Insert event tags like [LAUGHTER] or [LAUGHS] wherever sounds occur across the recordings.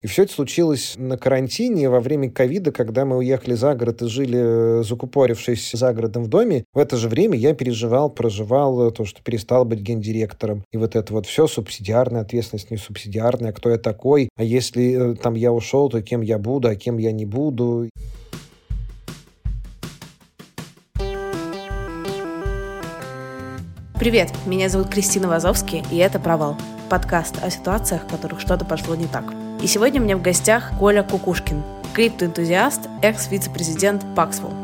И все это случилось на карантине во время ковида, когда мы уехали за город и жили, закупорившись за городом в доме. В это же время я переживал, проживал то, что перестал быть гендиректором. И вот это вот все субсидиарная ответственность, не субсидиарная, кто я такой. А если там я ушел, то кем я буду, а кем я не буду. Привет, меня зовут Кристина Вазовский, и это «Провал» — подкаст о ситуациях, в которых что-то пошло не так. И сегодня у меня в гостях Коля Кукушкин, криптоэнтузиаст, экс-вице-президент Paxful.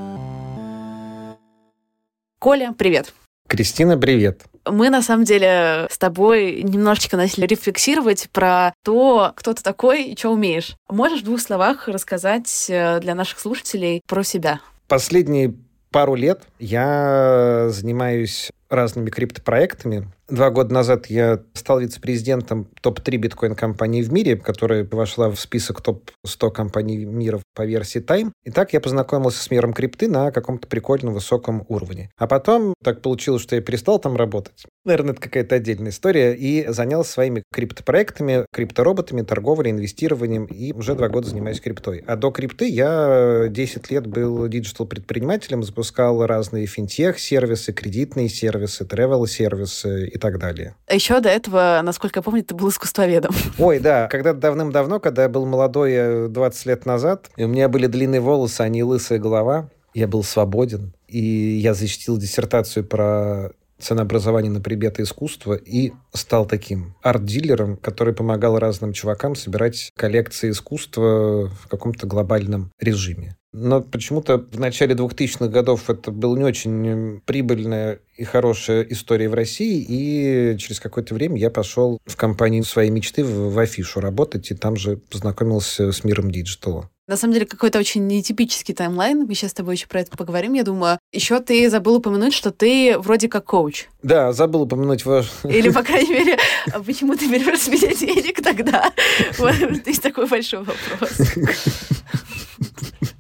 Коля, привет. Кристина, привет. Мы, на самом деле, с тобой немножечко начали рефлексировать про то, кто ты такой и что умеешь. Можешь в двух словах рассказать э, для наших слушателей про себя? Последние пару лет я занимаюсь разными криптопроектами. Два года назад я стал вице-президентом топ-3 биткоин-компании в мире, которая вошла в список топ-100 компаний мира по версии Time. И так я познакомился с миром крипты на каком-то прикольном высоком уровне. А потом так получилось, что я перестал там работать. Наверное, это какая-то отдельная история. И занялся своими криптопроектами, криптороботами, торговлей, инвестированием. И уже два года занимаюсь криптой. А до крипты я 10 лет был диджитал-предпринимателем, запускал разные финтех-сервисы, кредитные сервисы, тревел-сервисы и так далее. А еще до этого, насколько я помню, ты был искусствоведом. [LAUGHS] Ой, да. Когда-то давным-давно, когда я был молодой, 20 лет назад, и у меня были длинные волосы, а не лысая голова, я был свободен, и я защитил диссертацию про ценообразование на предметы искусства и стал таким арт-дилером, который помогал разным чувакам собирать коллекции искусства в каком-то глобальном режиме. Но почему-то в начале 2000-х годов это была не очень прибыльная и хорошая история в России, и через какое-то время я пошел в компанию своей мечты в Афишу работать, и там же познакомился с миром диджитала. На самом деле, какой-то очень нетипический таймлайн. Мы сейчас с тобой еще про это поговорим, я думаю. Еще ты забыл упомянуть, что ты вроде как коуч. Да, забыл упомянуть ваш... Или, по [LAUGHS] крайней мере, а почему ты берешь с меня денег тогда? [LAUGHS] Вот, есть такой большой вопрос. [LAUGHS]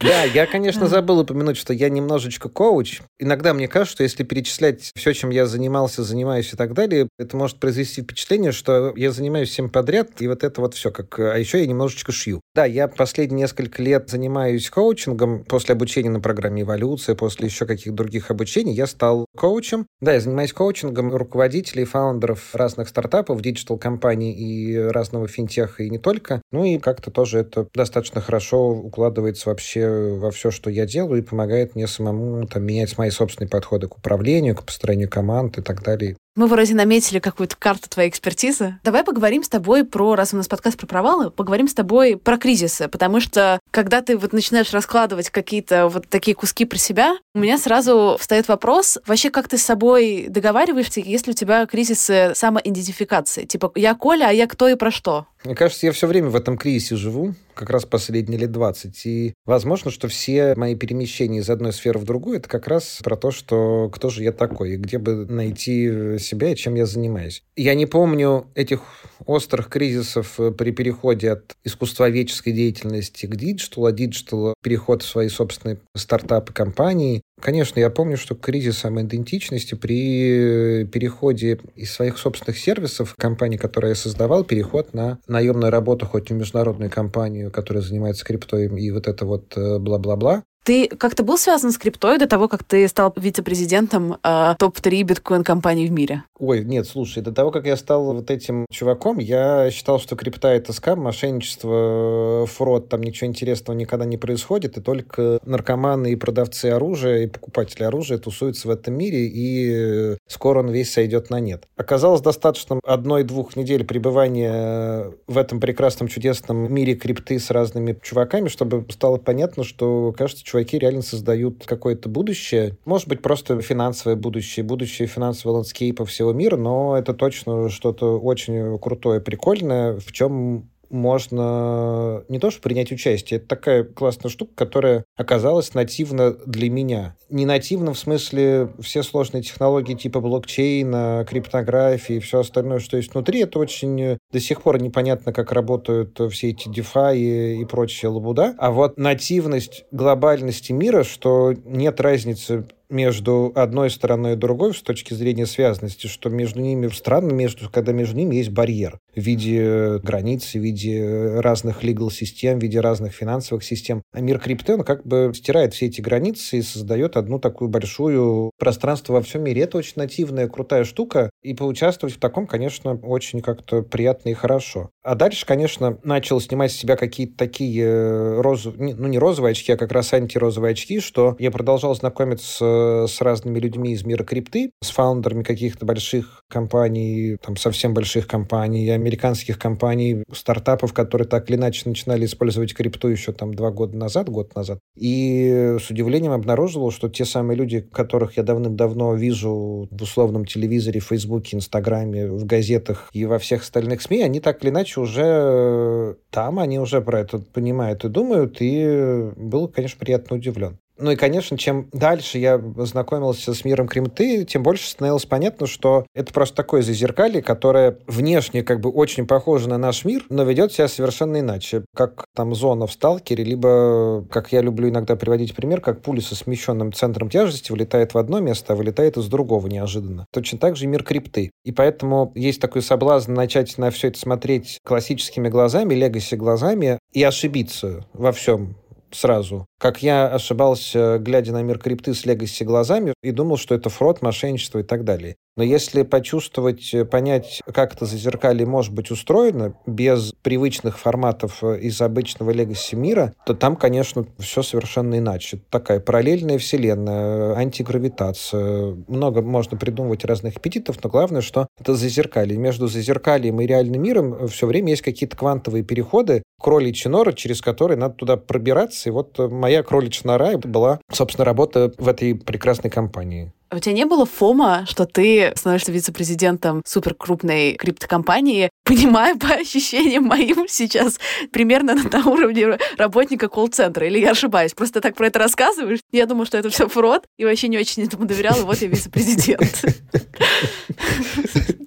[LAUGHS] Да, я, конечно, забыл упомянуть, что я немножечко коуч. Иногда мне кажется, что если перечислять все, чем я занимался, занимаюсь и так далее, это может произвести впечатление, что я занимаюсь всем подряд, и вот это вот все. Как... А еще я немножечко шью. Да, я последние несколько лет занимаюсь коучингом. После обучения на программе «Эволюция», после еще каких-то других обучений я стал коучем. Да, я занимаюсь коучингом руководителей, фаундеров разных стартапов, диджитал-компаний и разного финтеха, и не только. Ну и как-то тоже это достаточно хорошо укладывается вообще во все, что я делаю, и помогает мне самому там, менять мои собственные подходы к управлению, к построению команд и так далее. Мы вроде наметили какую-то карту твоей экспертизы. Давай поговорим с тобой про, раз у нас подкаст про провалы, поговорим с тобой про кризисы, потому что когда ты вот начинаешь раскладывать какие-то вот такие куски про себя, у меня сразу встает вопрос, вообще как ты с собой договариваешься, если у тебя кризисы самоидентификации? Типа, я Коля, а я кто и про что? Мне кажется, я все время в этом кризисе живу, как раз последние лет 20. И возможно, что все мои перемещения из одной сферы в другую, это как раз про то, что кто же я такой, и где бы найти себя и чем я занимаюсь. Я не помню этих острых кризисов э, при переходе от искусствоведческой деятельности к диджиталу, а диджитал переход в свои собственные стартапы, компании. Конечно, я помню, что кризис самоидентичности при переходе из своих собственных сервисов компании, которые я создавал, переход на наемную работу хоть в международную компанию, которая занимается криптой и вот это вот э, бла-бла-бла. Ты как-то был связан с криптой до того, как ты стал вице-президентом э, топ-3 биткоин-компаний в мире? Ой, нет, слушай, до того, как я стал вот этим чуваком, я считал, что крипта — это скам, мошенничество, фрод, там ничего интересного никогда не происходит, и только наркоманы и продавцы оружия, и покупатели оружия тусуются в этом мире, и скоро он весь сойдет на нет. Оказалось достаточно одной-двух недель пребывания в этом прекрасном, чудесном мире крипты с разными чуваками, чтобы стало понятно, что, кажется, чуваки реально создают какое-то будущее. Может быть, просто финансовое будущее, будущее финансового ландскейпа всего мира, но это точно что-то очень крутое, прикольное, в чем можно не то что принять участие, это такая классная штука, которая оказалась нативна для меня. Не нативно в смысле все сложные технологии типа блокчейна, криптографии и все остальное, что есть внутри, это очень до сих пор непонятно, как работают все эти DeFi и, прочая лабуда. А вот нативность глобальности мира, что нет разницы между одной стороной и другой с точки зрения связанности, что между ними странно, между, когда между ними есть барьер в виде границ, в виде разных legal систем, в виде разных финансовых систем. А мир крипты, он как бы стирает все эти границы и создает одну такую большую пространство во всем мире. Это очень нативная, крутая штука, и поучаствовать в таком, конечно, очень как-то приятно и хорошо. А дальше, конечно, начал снимать с себя какие-то такие э, розовые, ну не розовые очки, а как раз антирозовые очки, что я продолжал знакомиться с разными людьми из мира крипты, с фаундерами каких-то больших компаний, там совсем больших компаний, американских компаний, стартапов, которые так или иначе начинали использовать крипту еще там два года назад, год назад. И с удивлением обнаружил, что те самые люди, которых я давным-давно вижу в условном телевизоре, Фейсбуке, Инстаграме, в газетах и во всех остальных СМИ, они так или иначе уже э, там, они уже про это понимают и думают, и был, конечно, приятно удивлен. Ну и, конечно, чем дальше я знакомился с миром кремты, тем больше становилось понятно, что это просто такое зазеркалье, которое внешне как бы очень похоже на наш мир, но ведет себя совершенно иначе. Как там зона в сталкере, либо, как я люблю иногда приводить пример, как пуля со смещенным центром тяжести вылетает в одно место, а вылетает из другого неожиданно. Точно так же и мир крипты. И поэтому есть такой соблазн начать на все это смотреть классическими глазами, легаси глазами и ошибиться во всем сразу. Как я ошибался, глядя на мир крипты с легаси глазами, и думал, что это фрод, мошенничество и так далее. Но если почувствовать, э, понять, как это зазеркалье может быть устроено, без привычных форматов э, из обычного легаси мира, то там, конечно, все совершенно иначе. Такая параллельная вселенная, антигравитация. Много можно придумывать разных аппетитов, но главное, что это зазеркалье. Между зазеркальем и реальным миром все время есть какие-то квантовые переходы, кроличья нора, через которые надо туда пробираться. И вот моя кроличья нора была, собственно, работа в этой прекрасной компании. А у тебя не было фома, что ты становишься вице-президентом суперкрупной криптокомпании, [LAUGHS] понимая по ощущениям моим сейчас примерно на уровне работника колл-центра? Или я ошибаюсь? Просто так про это рассказываешь? Я думаю, что это все фрод, и вообще не очень этому доверял, и вот я вице-президент. [LAUGHS]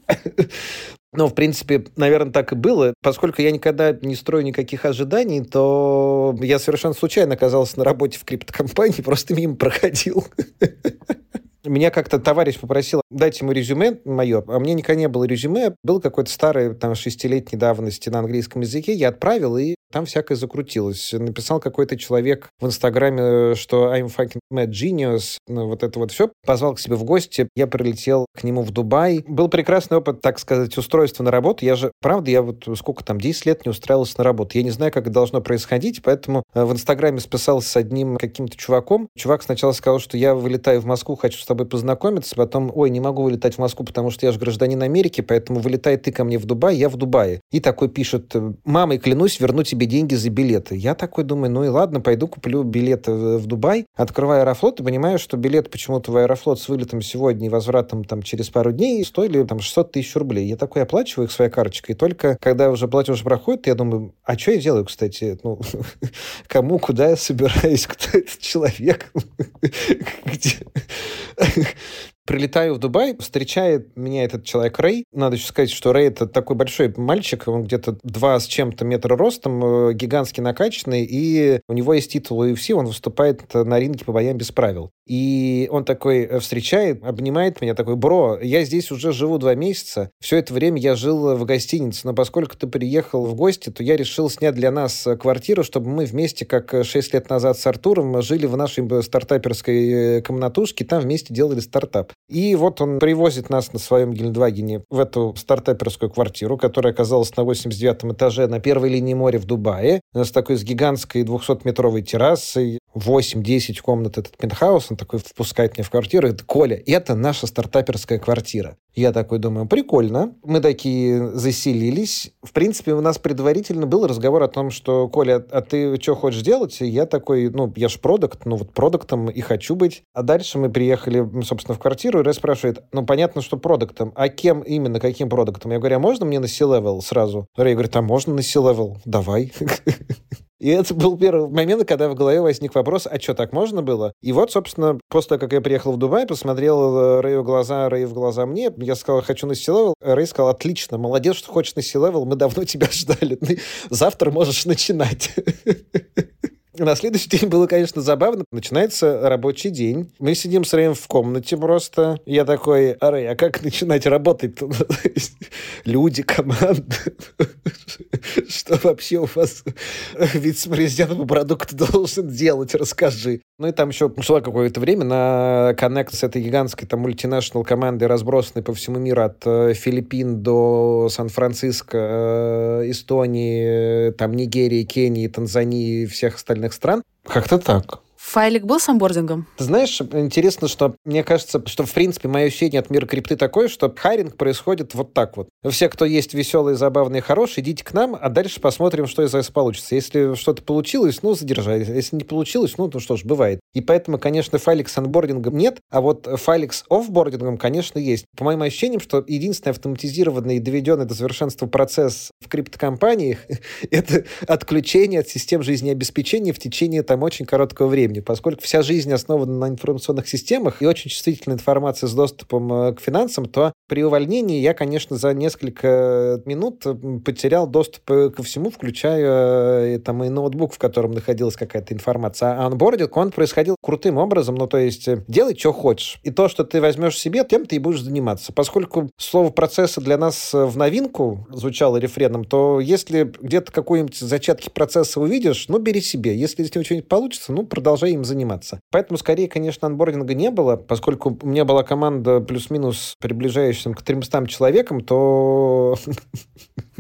[LAUGHS] Ну, в принципе, наверное, так и было. Поскольку я никогда не строю никаких ожиданий, то я совершенно случайно оказался на работе в криптокомпании, [LAUGHS] просто мимо проходил. Меня как-то товарищ попросил дать ему резюме мое, а мне никогда не было резюме. Был какой-то старый, там, шестилетней давности на английском языке. Я отправил, и там всякое закрутилось. Написал какой-то человек в Инстаграме, что I'm fucking mad genius, ну, вот это вот все. Позвал к себе в гости. Я прилетел к нему в Дубай. Был прекрасный опыт, так сказать, устройства на работу. Я же, правда, я вот сколько там, 10 лет не устраивался на работу. Я не знаю, как это должно происходить, поэтому э, в Инстаграме списался с одним каким-то чуваком. Чувак сначала сказал, что я вылетаю в Москву, хочу с тобой познакомиться, потом, ой, не могу вылетать в Москву, потому что я же гражданин Америки, поэтому вылетай ты ко мне в Дубай, я в Дубае. И такой пишет, мамой клянусь, верну тебе деньги за билеты. Я такой думаю, ну и ладно, пойду куплю билеты в Дубай, открываю Аэрофлот и понимаю, что билет почему-то в Аэрофлот с вылетом сегодня и возвратом там через пару дней стоили там 600 тысяч рублей. Я такой оплачиваю их своей карточкой, и только когда уже платеж проходит, я думаю, а что я делаю, кстати? Ну, [LAUGHS] кому, куда я собираюсь, кто этот человек? [LAUGHS] Где? Прилетаю в Дубай, встречает меня этот человек Рэй. Надо еще сказать, что Рэй это такой большой мальчик, он где-то два с чем-то метра ростом, э, гигантски накачанный, и у него есть титул UFC, он выступает на ринге по боям без правил. И он такой э, встречает, обнимает меня, такой, бро, я здесь уже живу два месяца, все это время я жил в гостинице, но поскольку ты приехал в гости, то я решил снять для нас э, квартиру, чтобы мы вместе, как шесть лет назад с Артуром, жили в нашей стартаперской комнатушке, там вместе делали стартап. И вот он привозит нас на своем Гельдвагене в эту стартаперскую квартиру, которая оказалась на 89 этаже на первой линии моря в Дубае, с такой с гигантской 200-метровой террасой, 8-10 комнат этот пентхаус, он такой впускает меня в квартиру и говорит, Коля, это наша стартаперская квартира. Я такой думаю, прикольно. Мы такие заселились. В принципе, у нас предварительно был разговор о том, что, Коля, а ты что хочешь делать? И я такой, ну, я ж продукт, ну вот продуктом и хочу быть. А дальше мы приехали, собственно, в квартиру, и Рэй спрашивает, ну, понятно, что продуктом, а кем именно, каким продуктом? Я говорю, а можно мне на C-level сразу? Рэй говорит, а можно на C-level? Давай. [LAUGHS] И это был первый момент, когда в голове возник вопрос, а что, так можно было? И вот, собственно, после того, как я приехал в Дубай, посмотрел э, Рэю в глаза, Рэй в глаза мне, я сказал, хочу на C-Level. Рэй сказал, отлично, молодец, что хочешь на C-Level, мы давно [LAUGHS] тебя ждали. Завтра можешь начинать. [LAUGHS] На следующий день было, конечно, забавно. Начинается рабочий день. Мы сидим с Рэем в комнате просто. Я такой, а Рэй, а как начинать работать? [LAUGHS] Люди, команда. [LAUGHS] Что вообще у вас вице-президент по продукту [LAUGHS] должен делать? Расскажи. Ну и там еще шло какое-то время на коннект с этой гигантской там мультинашнл командой, разбросанной по всему миру от э, Филиппин до Сан-Франциско, э, Эстонии, там Нигерии, Кении, Танзании и всех остальных стран. Как-то так. Файлик был с онбордингом? Ты знаешь, интересно, что мне кажется, что, в принципе, мое ощущение от мира крипты такое, что хайринг происходит вот так вот. Все, кто есть веселые, забавные, хорошие, идите к нам, а дальше посмотрим, что из этого получится. Если что-то получилось, ну, задержались. Если не получилось, ну, ну что ж, бывает. И поэтому, конечно, файлик с онбордингом нет, а вот файлик с офбордингом, конечно, есть. По моим ощущениям, что единственный автоматизированный и доведенный до совершенства процесс в криптокомпаниях — [LAUGHS] это отключение от систем жизнеобеспечения в течение там очень короткого времени времени, поскольку вся жизнь основана на информационных системах и очень чувствительная информация с доступом э, к финансам, то при увольнении я, конечно, за несколько минут потерял доступ э, ко всему, включая э, там и ноутбук, в котором находилась какая-то информация. А анбординг, он происходил крутым образом, ну, то есть делай, что хочешь. И то, что ты возьмешь себе, тем ты и будешь заниматься. Поскольку слово процесса для нас в новинку звучало рефреном, то если где-то какой-нибудь зачатки процесса увидишь, ну, бери себе. Если из него что-нибудь получится, ну, продолжай продолжай им заниматься. Поэтому, скорее, конечно, анбординга не было, поскольку у меня была команда плюс-минус приближающаяся к 300 человекам, то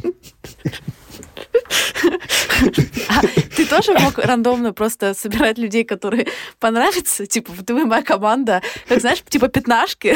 [LAUGHS] А ты тоже мог рандомно просто собирать людей, которые понравятся? Типа, ты моя команда, как знаешь, типа пятнашки.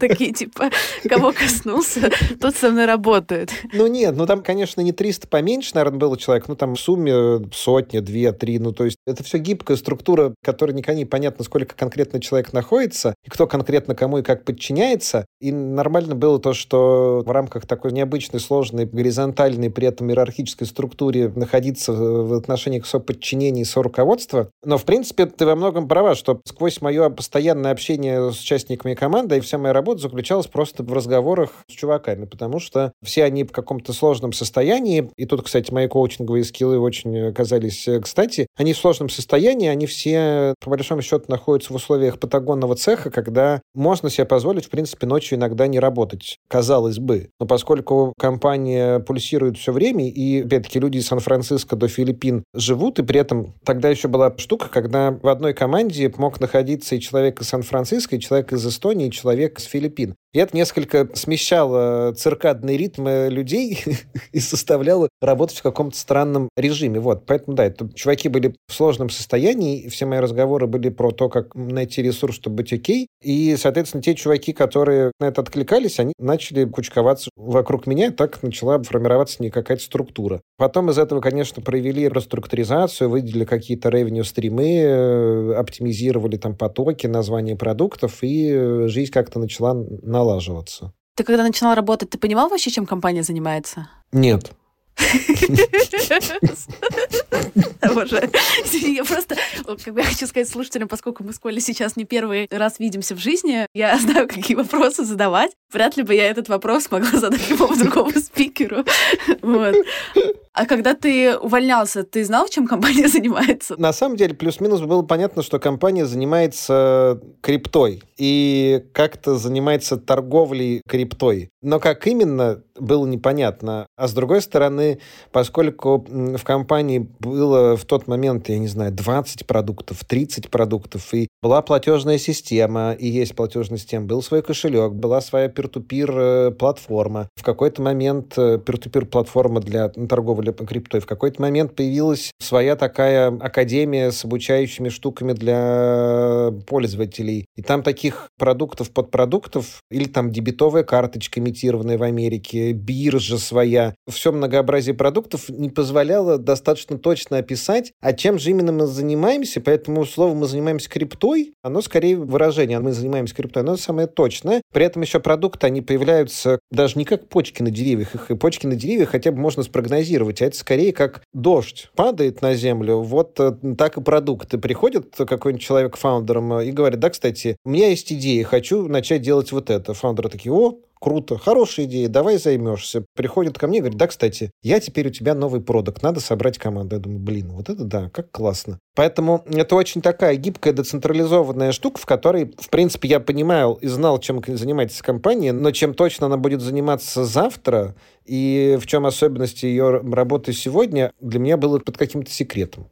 Такие, типа, кого коснулся, тот со мной работает. Ну нет, ну там, конечно, не 300 поменьше, наверное, было человек, ну там в сумме сотня, две, три, ну то есть это все гибкая структура, которая никогда не понятно, сколько конкретно человек находится, и кто конкретно кому и как подчиняется. И нормально было то, что в рамках такой необычной, сложной, горизонтальной, при этом иерархической структуре находиться в отношении к соподчинении, соруководства. Но, в принципе, ты во многом права, что сквозь мое постоянное общение с участниками команды и вся моя работа заключалась просто в разговорах с чуваками, потому что все они в каком-то сложном состоянии, и тут, кстати, мои коучинговые скиллы очень оказались э, кстати, они в сложном состоянии, они все, по большому счету, находятся в условиях патагонного цеха, когда можно себе позволить, в принципе, ночью иногда не работать, казалось бы. Но поскольку компания пульсирует все время, и, опять-таки, люди из Сан-Франциско до Филиппин живут, и при этом тогда еще была штука, когда в одной команде мог находиться и человек из Сан-Франциско, и человек из Эстонии, и человек из Филиппин. И это несколько смещало циркадные ритмы людей [LAUGHS] и составляло работать в каком-то странном режиме. Вот. Поэтому, да, это чуваки были в сложном состоянии, все мои разговоры были про то, как найти ресурс, чтобы быть окей. И, соответственно, те чуваки, которые на это откликались, они начали кучковаться вокруг меня, так начала формироваться не какая-то структура. Потом из этого, конечно, провели реструктуризацию, выделили какие-то ревеню-стримы, э, оптимизировали там потоки, названия продуктов, и э, жизнь как-то начала на налаживаться. Ты когда начинал работать, ты понимал вообще, чем компания занимается? Нет. [LAUGHS] Боже, я просто, как бы я хочу сказать слушателям, поскольку мы с Колей сейчас не первый раз видимся в жизни, я [LAUGHS] знаю, какие вопросы задавать. Вряд ли бы я этот вопрос могла задать любому другому спикеру. [LAUGHS] Вот. А когда ты увольнялся, ты знал, чем компания [LAUGHS] занимается? На самом деле, плюс-минус было понятно, что компания занимается криптой и как-то занимается торговлей криптой. Но как именно, было непонятно. А с другой стороны, поскольку в компании было в тот момент, я не знаю, 20 продуктов, 30 продуктов, и была платежная система, и есть платежная система, был свой кошелек, была своя peer-to-peer э, платформа. В какой-то момент peer-to-peer э, платформа для торговли зарабатывали по криптой. В какой-то момент появилась своя такая академия с обучающими штуками для пользователей. И там таких продуктов, подпродуктов, или там дебетовая карточка, имитированная в Америке, биржа своя, все многообразие продуктов не позволяло достаточно точно описать, а чем же именно мы занимаемся, поэтому слово «мы занимаемся криптой», оно скорее выражение «мы занимаемся криптой», оно самое точное. При этом еще продукты, они появляются даже не как почки на деревьях, их и почки на деревьях хотя бы можно спрогнозировать, а это скорее как дождь падает на землю, вот э, так и продукты. Приходит какой-нибудь человек фаундером и говорит, да, кстати, у меня есть идея, хочу начать делать вот это. Фаундеры такие, о, круто, хорошая идея, давай займешься. Приходит ко мне и говорит, да, кстати, я теперь у тебя новый продукт, надо собрать команду. Я думаю, блин, вот это да, как классно. Поэтому это очень такая гибкая, децентрализованная штука, в которой, в принципе, я понимал и знал, чем занимается компания, но чем точно она будет заниматься завтра, и в чем особенности ее работы сегодня, для меня было под каким-то секретом.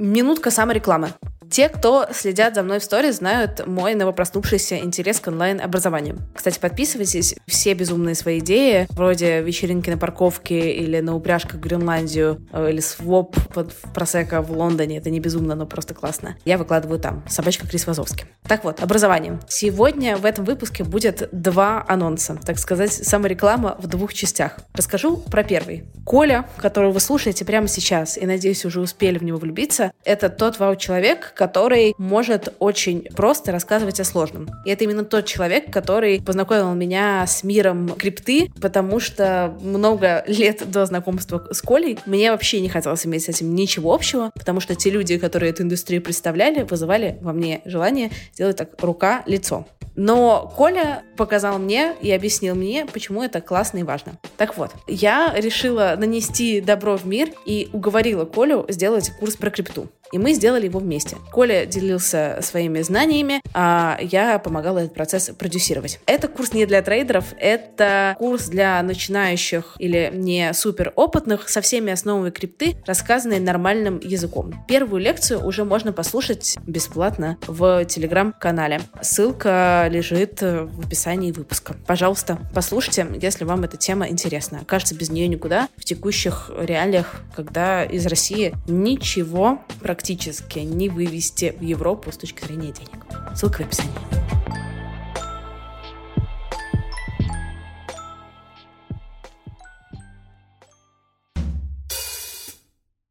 Минутка саморекламы. Те, кто следят за мной в сторис, знают мой новопроснувшийся интерес к онлайн-образованию. Кстати, подписывайтесь. Все безумные свои идеи, вроде вечеринки на парковке или на упряжках в Гренландию, э, или своп под просека в Лондоне. Это не безумно, но просто классно. Я выкладываю там. Собачка Крис Вазовский. Так вот, образование. Сегодня в этом выпуске будет два анонса. Так сказать, самореклама в двух частях. Расскажу про первый. Коля, которого вы слушаете прямо сейчас, и, надеюсь, уже успели в него влюбиться, это тот вау-человек, который может очень просто рассказывать о сложном. И это именно тот человек, который познакомил меня с миром крипты, потому что много лет до знакомства с Колей мне вообще не хотелось иметь с этим ничего общего, потому что те люди, которые эту индустрию представляли, вызывали во мне желание сделать так рука-лицо. Но Коля показал мне и объяснил мне, почему это классно и важно. Так вот, я решила нанести добро в мир и уговорила Колю сделать курс про крипту. И мы сделали его вместе. Коля делился своими знаниями, а я помогала этот процесс продюсировать. Это курс не для трейдеров, это курс для начинающих или не супер опытных со всеми основами крипты, рассказанный нормальным языком. Первую лекцию уже можно послушать бесплатно в телеграм-канале. Ссылка лежит в описании выпуска. Пожалуйста, послушайте, если вам эта тема интересна. Кажется, без нее никуда в текущих реалиях, когда из России ничего про практически не вывести в Европу с точки зрения денег. Ссылка в описании.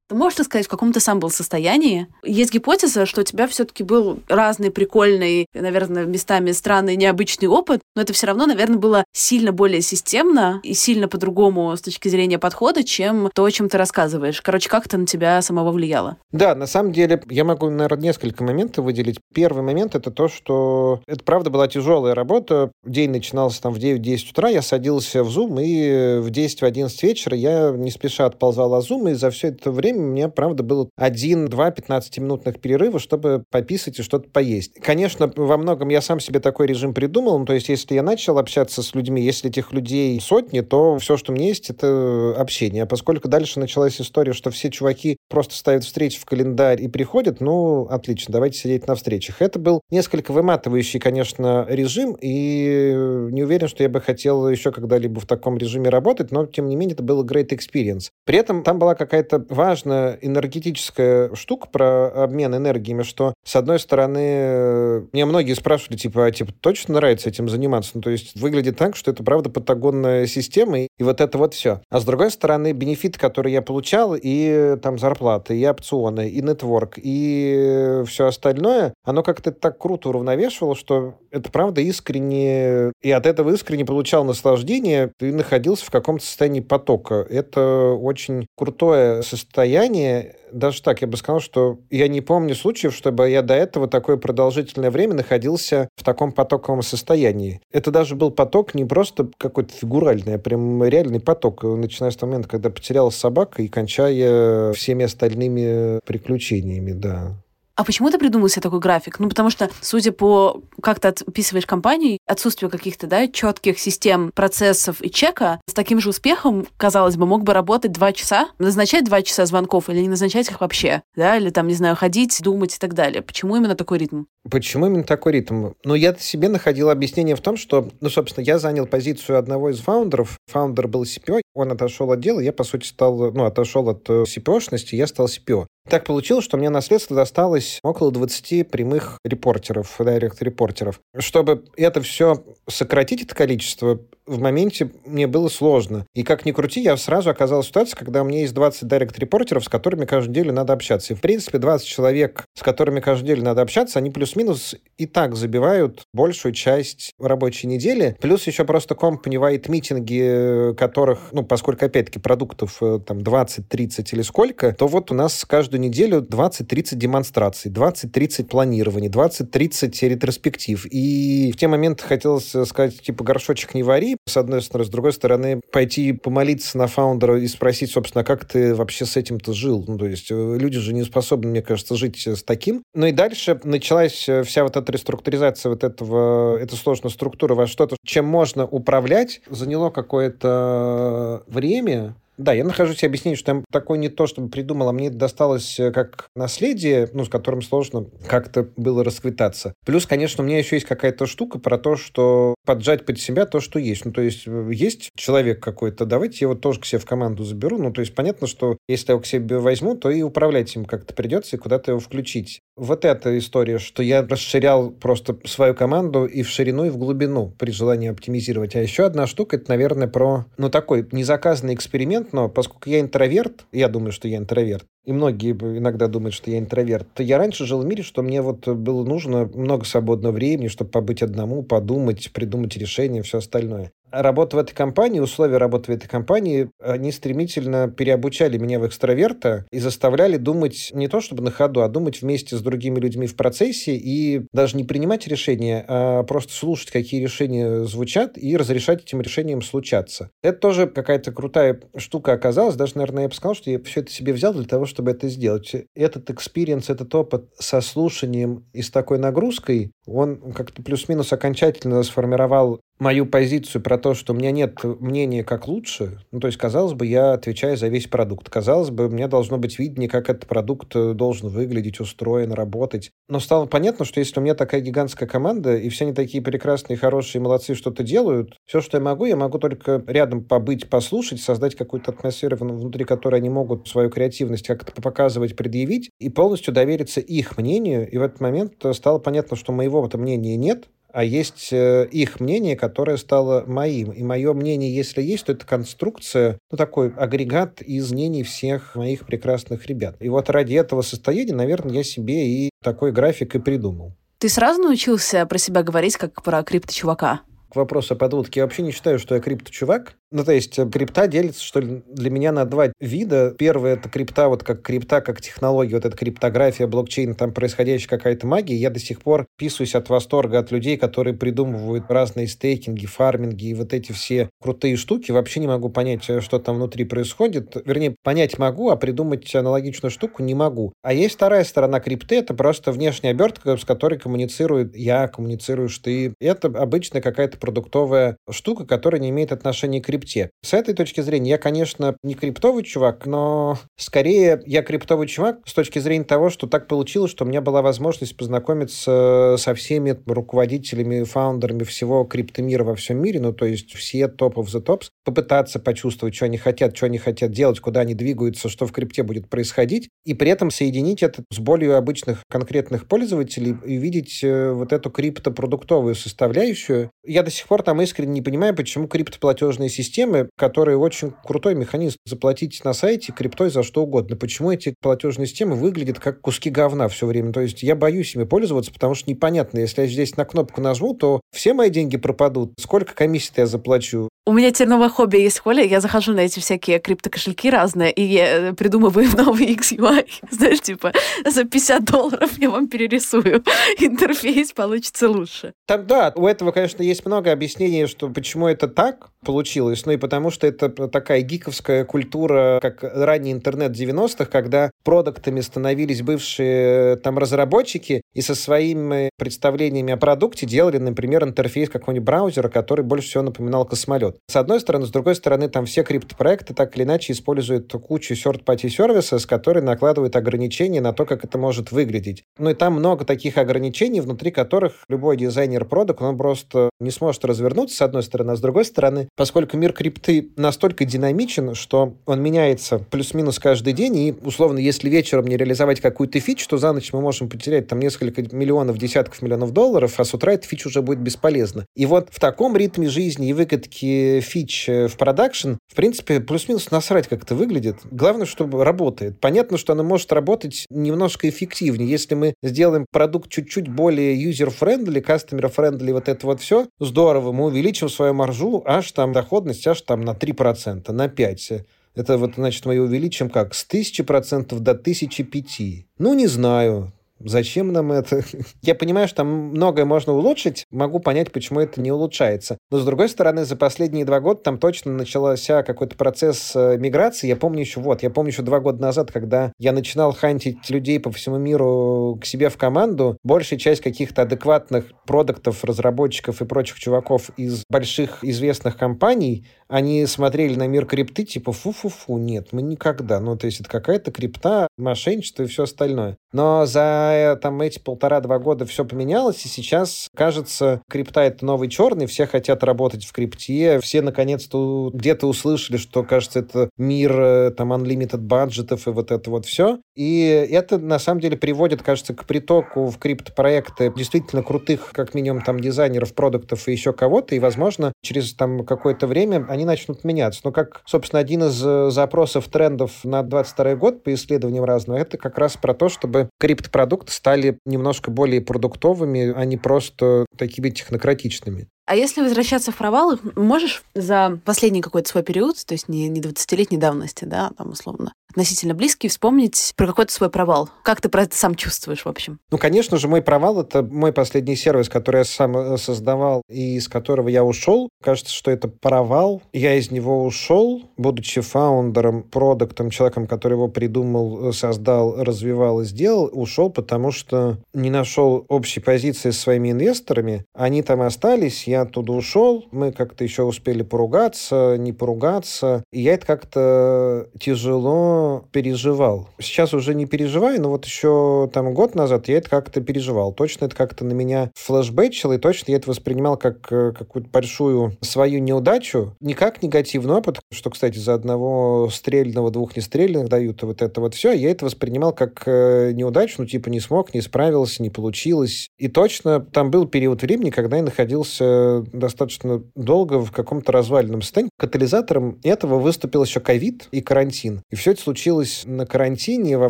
Можешь сказать, в каком то сам был состоянии? Есть гипотеза, что у тебя все-таки был разный, прикольный, наверное, местами странный, необычный опыт, но это все равно, наверное, было сильно более системно и сильно по-другому с точки зрения подхода, чем то, о чем ты рассказываешь. Короче, как это на тебя самого влияло? Да, на самом деле, я могу, наверное, несколько моментов выделить. Первый момент — это то, что это, правда, была тяжелая работа. День начинался там в 9-10 утра, я садился в Zoom, и в 10-11 вечера я не спеша отползал от Zoom, и за все это время время меня, правда, было один-два 15-минутных перерыва, чтобы пописать и что-то поесть. Конечно, во многом я сам себе такой режим придумал. Ну, то есть, если я начал общаться с людьми, если этих людей сотни, то все, что меня есть, это общение. А поскольку дальше началась история, что все чуваки просто ставят встречи в календарь и приходят, ну, отлично, давайте сидеть на встречах. Это был несколько выматывающий, конечно, режим, и не уверен, что я бы хотел еще когда-либо в таком режиме работать, но, тем не менее, это был great experience. При этом там была какая-то важная достаточно энергетическая штука про обмен энергиями, что, с одной стороны, меня многие спрашивали, типа, а типа, точно нравится этим заниматься? Ну, то есть выглядит так, что это, правда, патагонная система, и, и вот это вот все. А с другой стороны, бенефиты, которые я получал, и там зарплаты, и опционы, и нетворк, и все остальное, оно как-то так круто уравновешивало, что это, правда, искренне... И от этого искренне получал наслаждение, ты находился в каком-то состоянии потока. Это очень крутое состояние, даже так, я бы сказал, что я не помню случаев, чтобы я до этого такое продолжительное время находился в таком потоковом состоянии. Это даже был поток не просто какой-то фигуральный, а прям реальный поток, начиная с того момента, когда потерялась собака и кончая всеми остальными приключениями, да. А почему ты придумал себе такой график? Ну, потому что, судя по как ты отписываешь компанию, отсутствие каких-то, да, четких систем, процессов и чека, с таким же успехом, казалось бы, мог бы работать два часа, назначать два часа звонков или не назначать их вообще, да, или там, не знаю, ходить, думать и так далее. Почему именно такой ритм? Почему именно такой ритм? Ну, я себе находил объяснение в том, что, ну, собственно, я занял позицию одного из фаундеров. Фаундер был CPO, он отошел от дела, я, по сути, стал, ну, отошел от CPO-шности, я стал CPO. Так получилось, что мне наследство досталось около 20 прямых репортеров, директ-репортеров. Чтобы это все сократить, это количество, в моменте мне было сложно. И как ни крути, я сразу оказался в ситуации, когда у меня есть 20 директ-репортеров, с которыми каждую неделю надо общаться. И, в принципе, 20 человек, с которыми каждую неделю надо общаться, они плюс-минус и так забивают большую часть рабочей недели. Плюс еще просто company-wide митинги, которых, ну, поскольку, опять-таки, продуктов э, там 20-30 или сколько, то вот у нас каждую неделю 20-30 демонстраций, 20-30 планирований, 20-30 ретроспектив. И в те моменты хотелось сказать, типа, горшочек не вари, с одной стороны. С другой стороны, пойти помолиться на фаундера и спросить, собственно, как ты вообще с этим-то жил? Ну, то есть э, люди же не способны, мне кажется, жить с таким. Ну и дальше началась э, вся вот эта реструктуризация вот этого, эта сложная структура во что-то, чем можно управлять. Заняло какое-то время, да, я нахожу себе объяснение, что я такое не то, чтобы придумал, а мне это досталось э, как наследие, ну, с которым сложно как-то было расквитаться. Плюс, конечно, у меня еще есть какая-то штука про то, что поджать под себя то, что есть. Ну, то есть э, есть человек какой-то, давайте его тоже к себе в команду заберу. Ну, то есть понятно, что если я его к себе возьму, то и управлять им как-то придется, и куда-то его включить. Вот эта история, что я расширял просто свою команду и в ширину, и в глубину при желании оптимизировать. А еще одна штука, это, наверное, про, ну, такой незаказанный эксперимент, но поскольку я интроверт, я думаю, что я интроверт, и многие иногда думают, что я интроверт, то я раньше жил в мире, что мне вот было нужно много свободного времени, чтобы побыть одному, подумать, придумать решение, все остальное. Работа в этой компании, условия работы в этой компании, они стремительно переобучали меня в экстраверта и заставляли думать не то чтобы на ходу, а думать вместе с другими людьми в процессе и даже не принимать решения, а просто слушать, какие решения звучат и разрешать этим решениям случаться. Это тоже какая-то крутая штука оказалась. Даже, наверное, я бы сказал, что я все это себе взял для того, чтобы это сделать. Этот experience, этот опыт со слушанием и с такой нагрузкой, он как-то плюс-минус окончательно сформировал мою позицию про то, что у меня нет мнения как лучше, ну, то есть, казалось бы, я отвечаю за весь продукт. Казалось бы, мне должно быть виднее, как этот продукт э, должен выглядеть, устроен, работать. Но стало понятно, что если у меня такая гигантская команда, и все они такие прекрасные, хорошие, молодцы, что-то делают, все, что я могу, я могу только рядом побыть, послушать, создать какую-то атмосферу, внутри которой они могут свою креативность как-то показывать, предъявить, и полностью довериться их мнению. И в этот момент стало понятно, что моего-то мнения нет, а есть э, их мнение, которое стало моим. И мое мнение, если есть, то это конструкция, ну, такой агрегат из мнений всех моих прекрасных ребят. И вот ради этого состояния, наверное, я себе и такой график и придумал. Ты сразу научился про себя говорить, как про крипто-чувака? К вопросу о подводке. Я вообще не считаю, что я крипто-чувак. Ну, то есть э, крипта делится, что ли, для меня на два вида. Первое — это крипта, вот как крипта, как технология, вот эта криптография, блокчейн, там происходящая какая-то магия. Я до сих пор писаюсь от восторга от людей, которые придумывают разные стейкинги, фарминги и вот эти все крутые штуки. Вообще не могу понять, э, что там внутри происходит. Вернее, понять могу, а придумать аналогичную штуку не могу. А есть вторая сторона крипты, это просто внешняя обертка, с которой коммуницирует я, коммуницируешь ты. Это обычная какая-то продуктовая штука, которая не имеет отношения к крипте крипте. С этой точки зрения я, конечно, не криптовый чувак, но скорее я криптовый чувак с точки зрения того, что так получилось, что у меня была возможность познакомиться со всеми руководителями, фаундерами всего криптомира во всем мире, ну, то есть все топ of the tops, попытаться почувствовать, что они хотят, что они хотят делать, куда они двигаются, что в крипте будет происходить, и при этом соединить это с болью обычных конкретных пользователей и видеть э, вот эту криптопродуктовую составляющую. Я до сих пор там искренне не понимаю, почему криптоплатежные системы системы, которые очень крутой механизм. Заплатить на сайте криптой за что угодно. Почему эти платежные системы выглядят как куски говна все время? То есть я боюсь ими пользоваться, потому что непонятно, если я здесь на кнопку нажму, то все мои деньги пропадут. Сколько комиссий я заплачу? У меня теперь новое хобби есть, Коля. Я захожу на эти всякие криптокошельки разные, и э, придумываю [LAUGHS] новый XUI. Знаешь, типа, за 50 долларов я вам перерисую. [LAUGHS] Интерфейс получится лучше. Там, да, у этого, конечно, есть много объяснений, что почему это так. Получилось, но и потому что это такая гиковская культура, как ранний интернет 90-х, когда продуктами становились бывшие там разработчики и со своими представлениями о продукте делали, например, интерфейс какого-нибудь браузера, который больше всего напоминал космолет. С одной стороны, с другой стороны, там все криптопроекты так или иначе используют кучу third-party services, которые накладывают ограничения на то, как это может выглядеть. Ну и там много таких ограничений, внутри которых любой дизайнер продукт, он просто не сможет развернуться, с одной стороны, а с другой стороны, поскольку мир крипты настолько динамичен, что он меняется плюс-минус каждый день, и, условно, если вечером не реализовать какую-то фичу, то за ночь мы можем потерять там несколько миллионов, десятков миллионов долларов, а с утра эта фича уже будет бесполезна. И вот в таком ритме жизни и выкатки фич в продакшн, в принципе, плюс-минус насрать, как это выглядит. Главное, чтобы работает. Понятно, что оно может работать немножко эффективнее. Если мы сделаем продукт чуть-чуть более user-friendly, customer-friendly, вот это вот все, здорово, мы увеличим свою маржу аж там доходность аж там на 3%, на 5%. Это вот, значит, мы ее увеличим как? С 1000% до 1005. Ну, не знаю. Зачем нам это? [LAUGHS] Я понимаю, что там многое можно улучшить, могу понять, почему это не улучшается. Но, с другой стороны, за последние два года там точно начался какой-то процесс э, миграции. Я помню еще, вот, я помню еще два года назад, когда я начинал хантить людей по всему миру к себе в команду, большая часть каких-то адекватных продуктов, разработчиков и прочих чуваков из больших известных компаний, они смотрели на мир крипты, типа, фу-фу-фу, нет, мы никогда. Ну, то есть это какая-то крипта, мошенничество и все остальное. Но за там эти полтора-два года все поменялось, и сейчас, кажется, крипта — это новый черный, все хотят работать в крипте, все наконец-то где-то услышали, что, кажется, это мир э, там unlimited бюджетов и вот это вот все. И это, на самом деле, приводит, кажется, к притоку в криптопроекты действительно крутых, как минимум, там, дизайнеров, продуктов и еще кого-то, и, возможно, через там какое-то время они начнут меняться. Но как, собственно, один из э, запросов трендов на 22 год по исследованиям разным, это как раз про то, чтобы криптопродукты стали немножко более продуктовыми, а не просто такими технократичными. А если возвращаться в провалы, можешь за последний какой-то свой период, то есть не, не 20-летней давности, да, там условно, относительно близкий, вспомнить про какой-то свой провал? Как ты про это сам чувствуешь, в общем? Ну, конечно же, мой провал — это мой последний сервис, который я сам э, создавал и из которого я ушел. Кажется, что это провал. Я из него ушел, будучи фаундером, продуктом, человеком, который его придумал, э, создал, развивал и сделал, ушел, потому что не нашел общей позиции с своими инвесторами. Они там остались, я я оттуда ушел, мы как-то еще успели поругаться, не поругаться, и я это как-то тяжело переживал. Сейчас уже не переживаю, но вот еще там год назад я это как-то переживал. Точно это как-то на меня флешбэчило, и точно я это воспринимал как э, какую-то большую свою неудачу, не как негативный опыт, что, кстати, за одного стрельного, двух нестрельных дают, вот это вот все, я это воспринимал как э, неудачу, ну, типа, не смог, не справился, не получилось. И точно там был период времени, когда я находился достаточно долго в каком-то развальном состоянии. Катализатором этого выступил еще ковид и карантин. И все это случилось на карантине во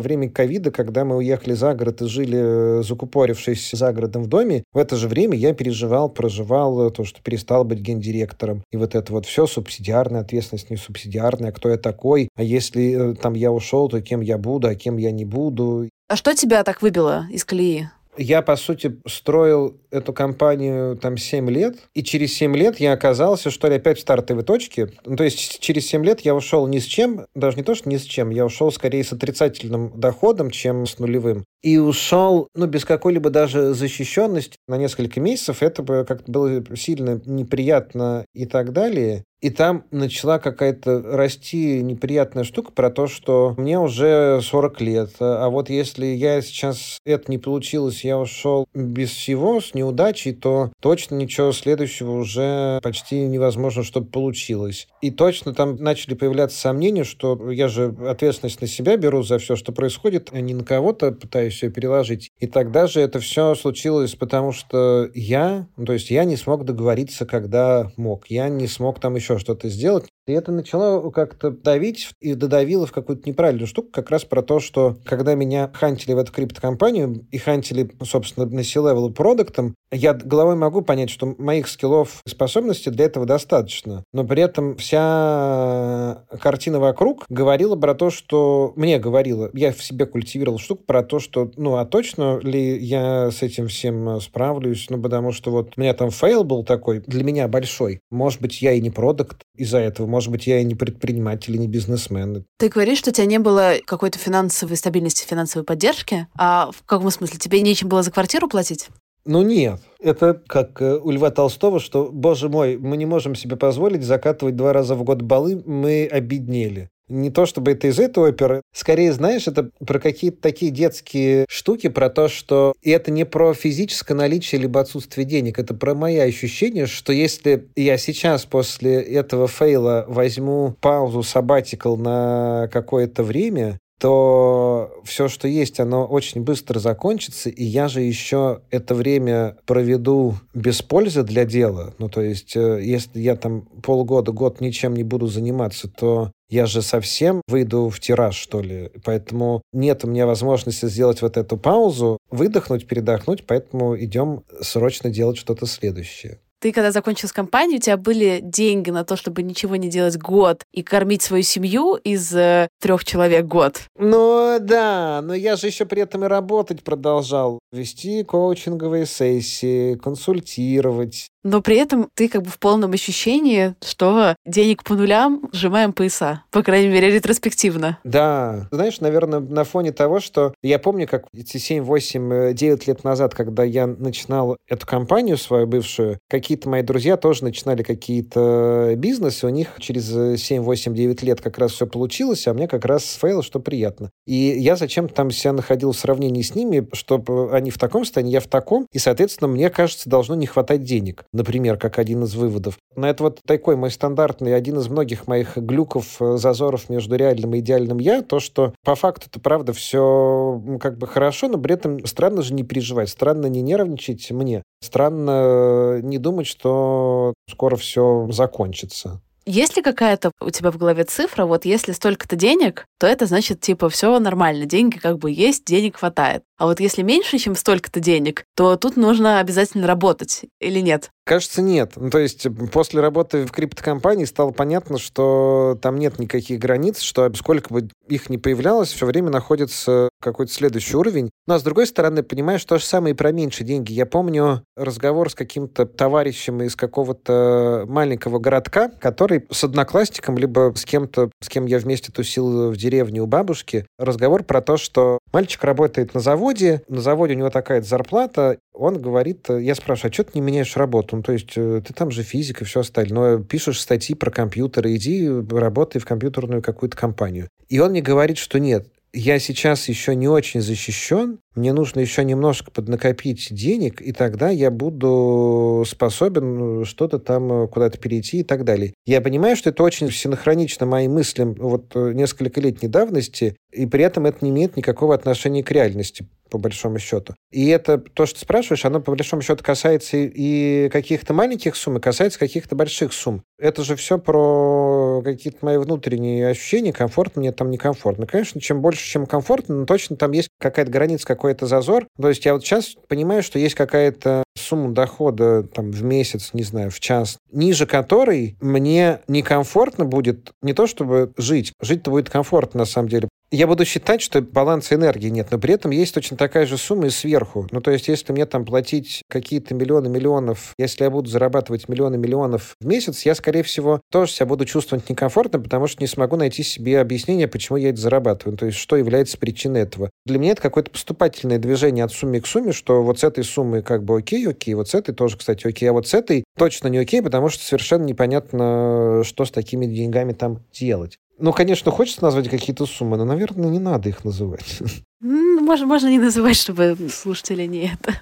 время ковида, когда мы уехали за город и жили, закупорившись за городом в доме. В это же время я переживал, проживал то, что перестал быть гендиректором. И вот это вот все субсидиарная ответственность, не субсидиарная, кто я такой, а если э, там я ушел, то кем я буду, а кем я не буду. А что тебя так выбило из колеи? Я, по сути, строил эту компанию там 7 лет, и через 7 лет я оказался, что ли, опять в стартовой точке. Ну, то есть через 7 лет я ушел ни с чем, даже не то, что ни с чем, я ушел скорее с отрицательным доходом, чем с нулевым. И ушел, ну, без какой-либо даже защищенности на несколько месяцев. Это бы как-то было сильно неприятно и так далее. И там начала какая-то расти неприятная штука про то, что мне уже 40 лет. А вот если я сейчас это не получилось, я ушел без всего, с неудачей, то точно ничего следующего уже почти невозможно, чтобы получилось. И точно там начали появляться сомнения, что я же ответственность на себя беру за все, что происходит, а не на кого-то пытаюсь все переложить. И тогда же это все случилось, потому что я, то есть я не смог договориться, когда мог. Я не смог там еще еще что-то сделать. И это начало как-то давить и додавило в какую-то неправильную штуку, как раз про то, что когда меня хантили в эту криптокомпанию и хантили, собственно, на C-level продуктом, я головой могу понять, что моих скиллов и способностей для этого достаточно. Но при этом вся картина вокруг говорила про то, что... Мне говорила, я в себе культивировал штуку про то, что, ну, а точно ли я с этим всем справлюсь? Ну, потому что вот у меня там fail был такой, для меня большой. Может быть, я и не продакт из-за этого, может быть, я и не предприниматель, и не бизнесмен. Ты говоришь, что у тебя не было какой-то финансовой стабильности, финансовой поддержки. А в каком смысле? Тебе нечем было за квартиру платить? Ну нет. Это как э, у Льва Толстого, что, боже мой, мы не можем себе позволить закатывать два раза в год балы, мы обеднели. Не то чтобы это из этой оперы. Скорее, знаешь, это про какие-то такие детские штуки, про то, что и это не про физическое наличие либо отсутствие денег. Это про мои ощущения, что если я сейчас после этого fail а возьму паузу, sabbatical на какое-то время, то все, что есть, оно очень быстро закончится, и я же еще это время проведу без пользы для дела. Ну, то есть, э, если я там полгода, год ничем не буду заниматься, то я же совсем выйду в тираж, что ли. Поэтому нет у меня возможности сделать вот эту паузу, выдохнуть, передохнуть, поэтому идем срочно делать что-то следующее. Ты, когда закончил с компанией, у тебя были деньги на то, чтобы ничего не делать год и кормить свою семью из э, трех человек год. Ну да, но я же еще при этом и работать продолжал. Вести коучинговые сессии, консультировать, но при этом ты как бы в полном ощущении, что денег по нулям сжимаем пояса, по крайней мере, ретроспективно. Да. Знаешь, наверное, на фоне того, что я помню, как эти 7, 8, 9 лет назад, когда я начинал эту компанию свою бывшую, какие-то мои друзья тоже начинали какие-то бизнесы, у них через 7, 8, 9 лет как раз все получилось, а мне как раз fail, что приятно. И я зачем-то там себя находил в сравнении с ними, чтобы они в таком состоянии, я в таком, и, соответственно, мне кажется, должно не хватать денег например, как один из выводов. Но это вот такой мой стандартный, один из многих моих глюков, э, зазоров между реальным и идеальным я, то, что по факту это правда все как бы хорошо, но при этом странно же не переживать, странно не нервничать мне, странно не думать, что скоро все закончится. Есть ли какая-то у тебя в голове цифра, вот если столько-то денег, то это значит, типа, все нормально, деньги как бы есть, денег хватает. А вот если меньше, чем столько-то денег, то тут нужно обязательно работать или нет? Кажется, нет. Ну, то есть после работы в криптокомпании стало понятно, что там нет никаких границ, что сколько бы их ни появлялось, все время находится какой-то следующий уровень. Но, а с другой стороны, понимаешь, то же самое и про меньшие деньги. Я помню разговор с каким-то товарищем из какого-то маленького городка, который с одноклассником, либо с кем-то, с кем я вместе тусил в деревне у бабушки, разговор про то, что мальчик работает на заводе, заводе, на заводе у него такая зарплата, он говорит, я спрашиваю, а что ты не меняешь работу? Ну, то есть э, ты там же физик и все остальное, пишешь статьи про компьютеры, иди работай в компьютерную какую-то компанию. И он мне говорит, что нет, я сейчас еще не очень защищен, мне нужно еще немножко поднакопить денег, и тогда я буду способен что-то там э, куда-то перейти и так далее. Я понимаю, что это очень синхронично моим мыслям вот э, несколько летней давности, и при этом это не имеет никакого отношения к реальности по большому счету. И это то, что ты спрашиваешь, оно по большому счету касается и каких-то маленьких сумм, и касается каких-то больших сумм. Это же все про какие-то мои внутренние ощущения, комфортно мне там, некомфортно. Конечно, чем больше, чем комфортно, но точно там есть какая-то граница, какой-то зазор. То есть я вот сейчас понимаю, что есть какая-то сумма дохода там в месяц, не знаю, в час, ниже которой мне некомфортно будет не то чтобы жить, жить-то будет комфортно на самом деле, я буду считать, что баланса энергии нет, но при этом есть точно такая же сумма и сверху. Ну, то есть, если мне там платить какие-то миллионы миллионов, если я буду зарабатывать миллионы миллионов в месяц, я, скорее всего, тоже себя буду чувствовать некомфортно, потому что не смогу найти себе объяснение, почему я это зарабатываю. То есть, что является причиной этого. Для меня это какое-то поступательное движение от суммы к сумме, что вот с этой суммы как бы окей, окей, вот с этой тоже, кстати, окей, а вот с этой точно не окей, потому что совершенно непонятно, что с такими деньгами там делать. Ну, конечно, хочется назвать какие-то суммы, но, наверное, не надо их называть. Можно, можно не называть, чтобы слушатели не это.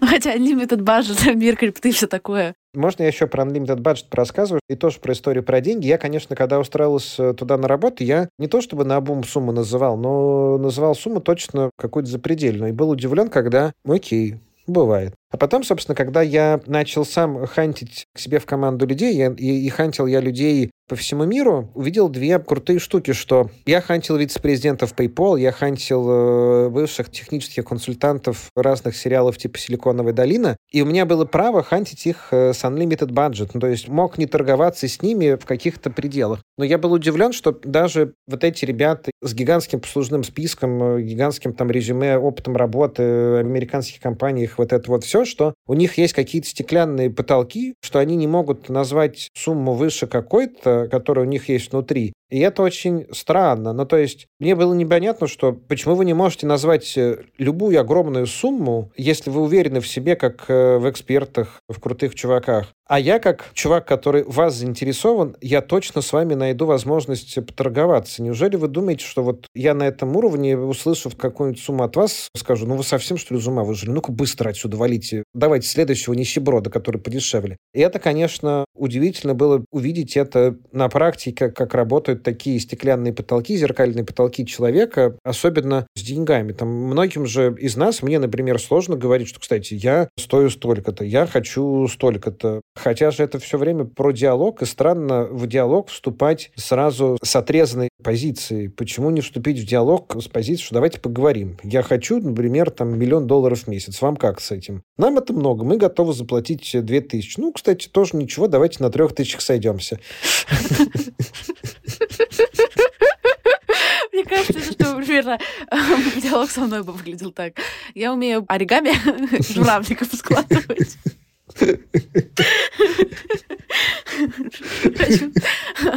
Ну, хотя Unlimited Budget, мир крипты, все такое. Можно я еще про Unlimited Budget рассказываю и тоже про историю про деньги. Я, конечно, когда устраивался туда на работу, я не то чтобы на обум сумму называл, но называл сумму точно какую-то запредельную. И был удивлен, когда, окей, бывает. А потом, собственно, когда я начал сам хантить к себе в команду людей, я, и, и хантил я людей по всему миру, увидел две крутые штуки, что я хантил вице-президентов PayPal, я хантил э, бывших технических консультантов разных сериалов типа «Силиконовая долина», и у меня было право хантить их э, с unlimited budget, ну, то есть мог не торговаться с ними в каких-то пределах. Но я был удивлен, что даже вот эти ребята с гигантским послужным списком, э, гигантским там резюме, опытом работы в американских компаниях, вот это вот все, что у них есть какие-то стеклянные потолки, что они не могут назвать сумму выше какой-то, которая у них есть внутри. И это очень странно. Ну, то есть, мне было непонятно, что почему вы не можете назвать э, любую огромную сумму, если вы уверены в себе, как э, в экспертах, в крутых чуваках. А я, как чувак, который вас заинтересован, я точно с вами найду возможность поторговаться. Неужели вы думаете, что вот я на этом уровне, услышав какую-нибудь сумму от вас, скажу, ну вы совсем, что ли, из ума выжили? Ну-ка быстро отсюда валите. Давайте следующего нищеброда, который подешевле. И это, конечно, удивительно было увидеть это на практике, как работают такие стеклянные потолки, зеркальные потолки человека, особенно с деньгами. Там многим же из нас, мне, например, сложно говорить, что, кстати, я стою столько-то, я хочу столько-то. Хотя же это все время про диалог, и странно в диалог вступать сразу с отрезанной позиции. Почему не вступить в диалог с позиции, что давайте поговорим. Я хочу, например, там миллион долларов в месяц. Вам как с этим? Нам это много. Мы готовы заплатить две тысячи. Ну, кстати, тоже ничего. Давайте на трех тысячах сойдемся. Мне кажется, что примерно диалог со мной бы выглядел так. Я умею оригами журавликов складывать.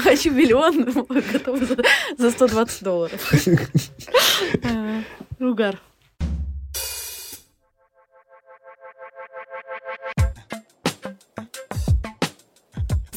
Хочу, миллион, готова за, за 120 долларов. Э, угар.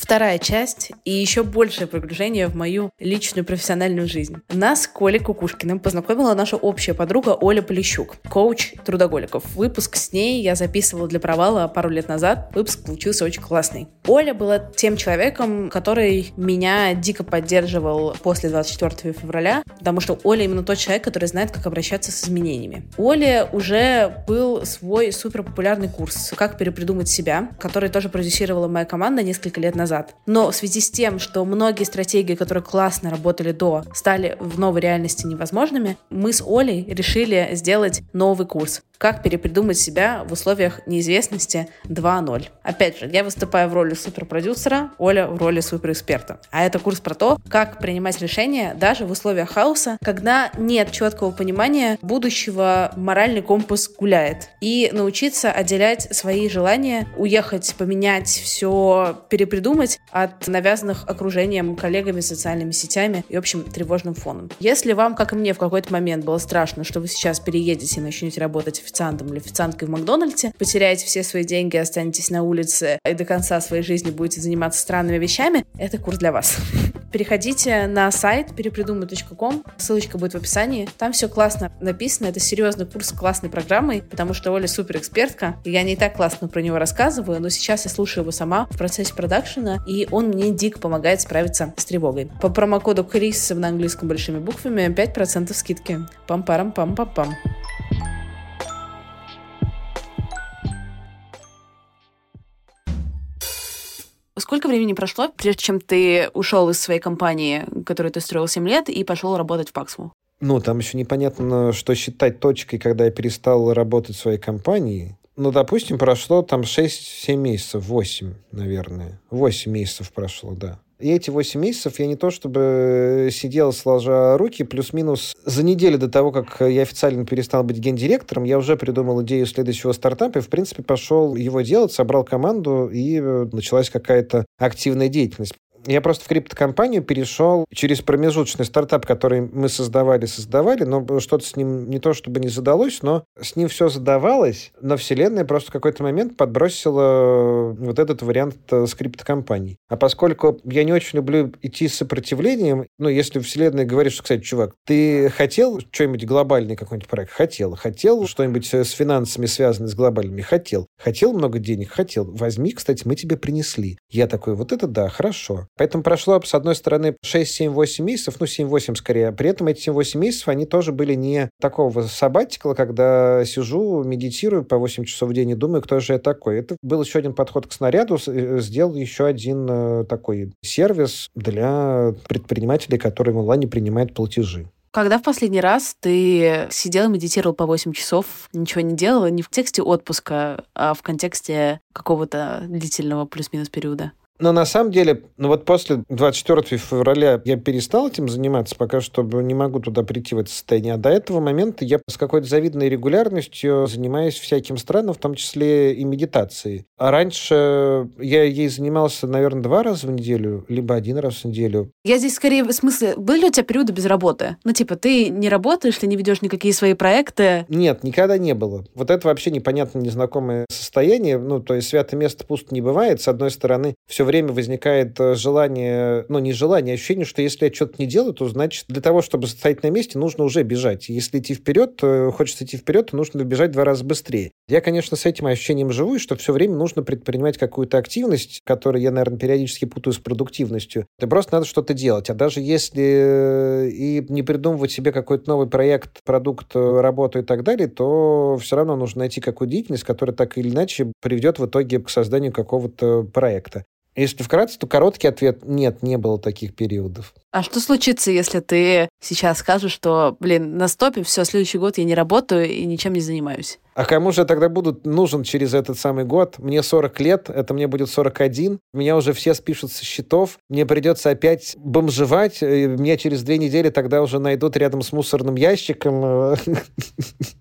Вторая часть и еще большее погружение в мою личную профессиональную жизнь. Нас с Колей Кукушкиным познакомила наша общая подруга Оля Полищук, коуч трудоголиков. Выпуск с ней я записывала для провала пару лет назад. Выпуск получился очень классный. Оля была тем человеком, который меня дико поддерживал после 24 февраля, потому что Оля именно тот человек, который знает, как обращаться с изменениями. У Оли уже был свой супер популярный курс «Как перепридумать себя», который тоже продюсировала моя команда несколько лет назад назад. Но в связи с тем, что многие стратегии, которые классно работали до, стали в новой реальности невозможными, мы с Олей решили сделать новый курс как перепридумать себя в условиях неизвестности 2.0. Опять же, я выступаю в роли суперпродюсера, Оля в роли суперэксперта. А это курс про то, как принимать решения даже в условиях хаоса, когда нет четкого понимания будущего, моральный компас гуляет. И научиться отделять свои желания, уехать, поменять все, перепридумать от навязанных окружением, коллегами, социальными сетями и общим тревожным фоном. Если вам, как и мне, в какой-то момент было страшно, что вы сейчас переедете и начнете работать в официантом или официанткой в Макдональдсе, потеряете все свои деньги, останетесь на улице и до конца своей жизни будете заниматься странными вещами, это курс для вас. [LAUGHS] Переходите на сайт перепридумай.ком, ссылочка будет в описании. Там все классно написано, это серьезный курс с классной программой, потому что Оля супер экспертка, я не так классно про него рассказываю, но сейчас я слушаю его сама в процессе продакшена, и он мне дико помогает справиться с тревогой. По промокоду Крис на английском большими буквами 5% скидки. Пам-парам-пам-пам-пам. -пам. Сколько времени прошло, прежде чем ты ушел из своей компании, которую ты строил 7 лет, и пошел работать в Паксму? Ну, там еще непонятно, что считать точкой, когда я перестал работать в своей компании. Ну, допустим, прошло там 6-7 месяцев, 8, наверное. 8 месяцев прошло, да. И эти 8 месяцев я не то чтобы сидел, сложа руки, плюс-минус за неделю до того, как я официально перестал быть гендиректором, я уже придумал идею следующего стартапа и, в принципе, пошел его делать, собрал команду, и э, началась какая-то активная деятельность. Я просто в криптокомпанию перешел через промежуточный стартап, который мы создавали, создавали, но что-то с ним не то чтобы не задалось, но с ним все задавалось, но вселенная просто в какой-то момент подбросила вот этот вариант э, с криптокомпанией. А поскольку я не очень люблю идти с сопротивлением, ну, если вселенная говорит, что, кстати, чувак, ты хотел что-нибудь глобальный какой-нибудь проект? Хотел. Хотел что-нибудь с финансами связанное с глобальными? Хотел. Хотел много денег? Хотел. Возьми, кстати, мы тебе принесли. Я такой, вот это да, хорошо. Поэтому прошло, с одной стороны, 6, 7, 8 месяцев, ну, 7, 8 скорее. При этом эти 7, 8 месяцев, они тоже были не такого сабатикла, когда сижу, медитирую по 8 часов в день и думаю, кто же я такой. Это был еще один подход к снаряду, э, сделал еще один э, такой сервис для предпринимателей, которые в онлайне принимают платежи. Когда в последний раз ты сидел и медитировал по 8 часов, ничего не делал, не в контексте отпуска, а в контексте какого-то длительного плюс-минус периода? Но на самом деле, ну вот после 24 февраля я перестал этим заниматься, пока что не могу туда прийти в это состояние. А до этого момента я с какой-то завидной регулярностью занимаюсь всяким странным, в том числе и медитацией. А раньше я ей занимался, наверное, два раза в неделю, либо один раз в неделю. Я здесь скорее в смысле, были у тебя периоды без работы? Ну, типа, ты не работаешь, ты не ведешь никакие свои проекты? Нет, никогда не было. Вот это вообще непонятно незнакомое состояние. Ну, то есть святое место пусто не бывает. С одной стороны, все время возникает э, желание, ну, не желание, а ощущение, что если я что-то не делаю, то, значит, для того, чтобы стоять на месте, нужно уже бежать. Если идти вперед, то хочется идти вперед, то нужно бежать в два раза быстрее. Я, конечно, с этим ощущением живу, и что все время нужно предпринимать какую-то активность, которую я, наверное, периодически путаю с продуктивностью. Это просто надо что-то делать. А даже если э, и не придумывать себе какой-то новый проект, продукт, э, работу и так далее, то все равно нужно найти какую-то деятельность, которая так или иначе приведет в итоге к созданию какого-то проекта. Если вкратце, то короткий ответ – нет, не было таких периодов. А что случится, если ты сейчас скажешь, что, блин, на стопе, все, следующий год я не работаю и ничем не занимаюсь? А кому же тогда будут нужен через этот самый год? Мне 40 лет, это мне будет 41, меня уже все спишут со счетов, мне придется опять бомжевать, меня через две недели тогда уже найдут рядом с мусорным ящиком. [LAUGHS]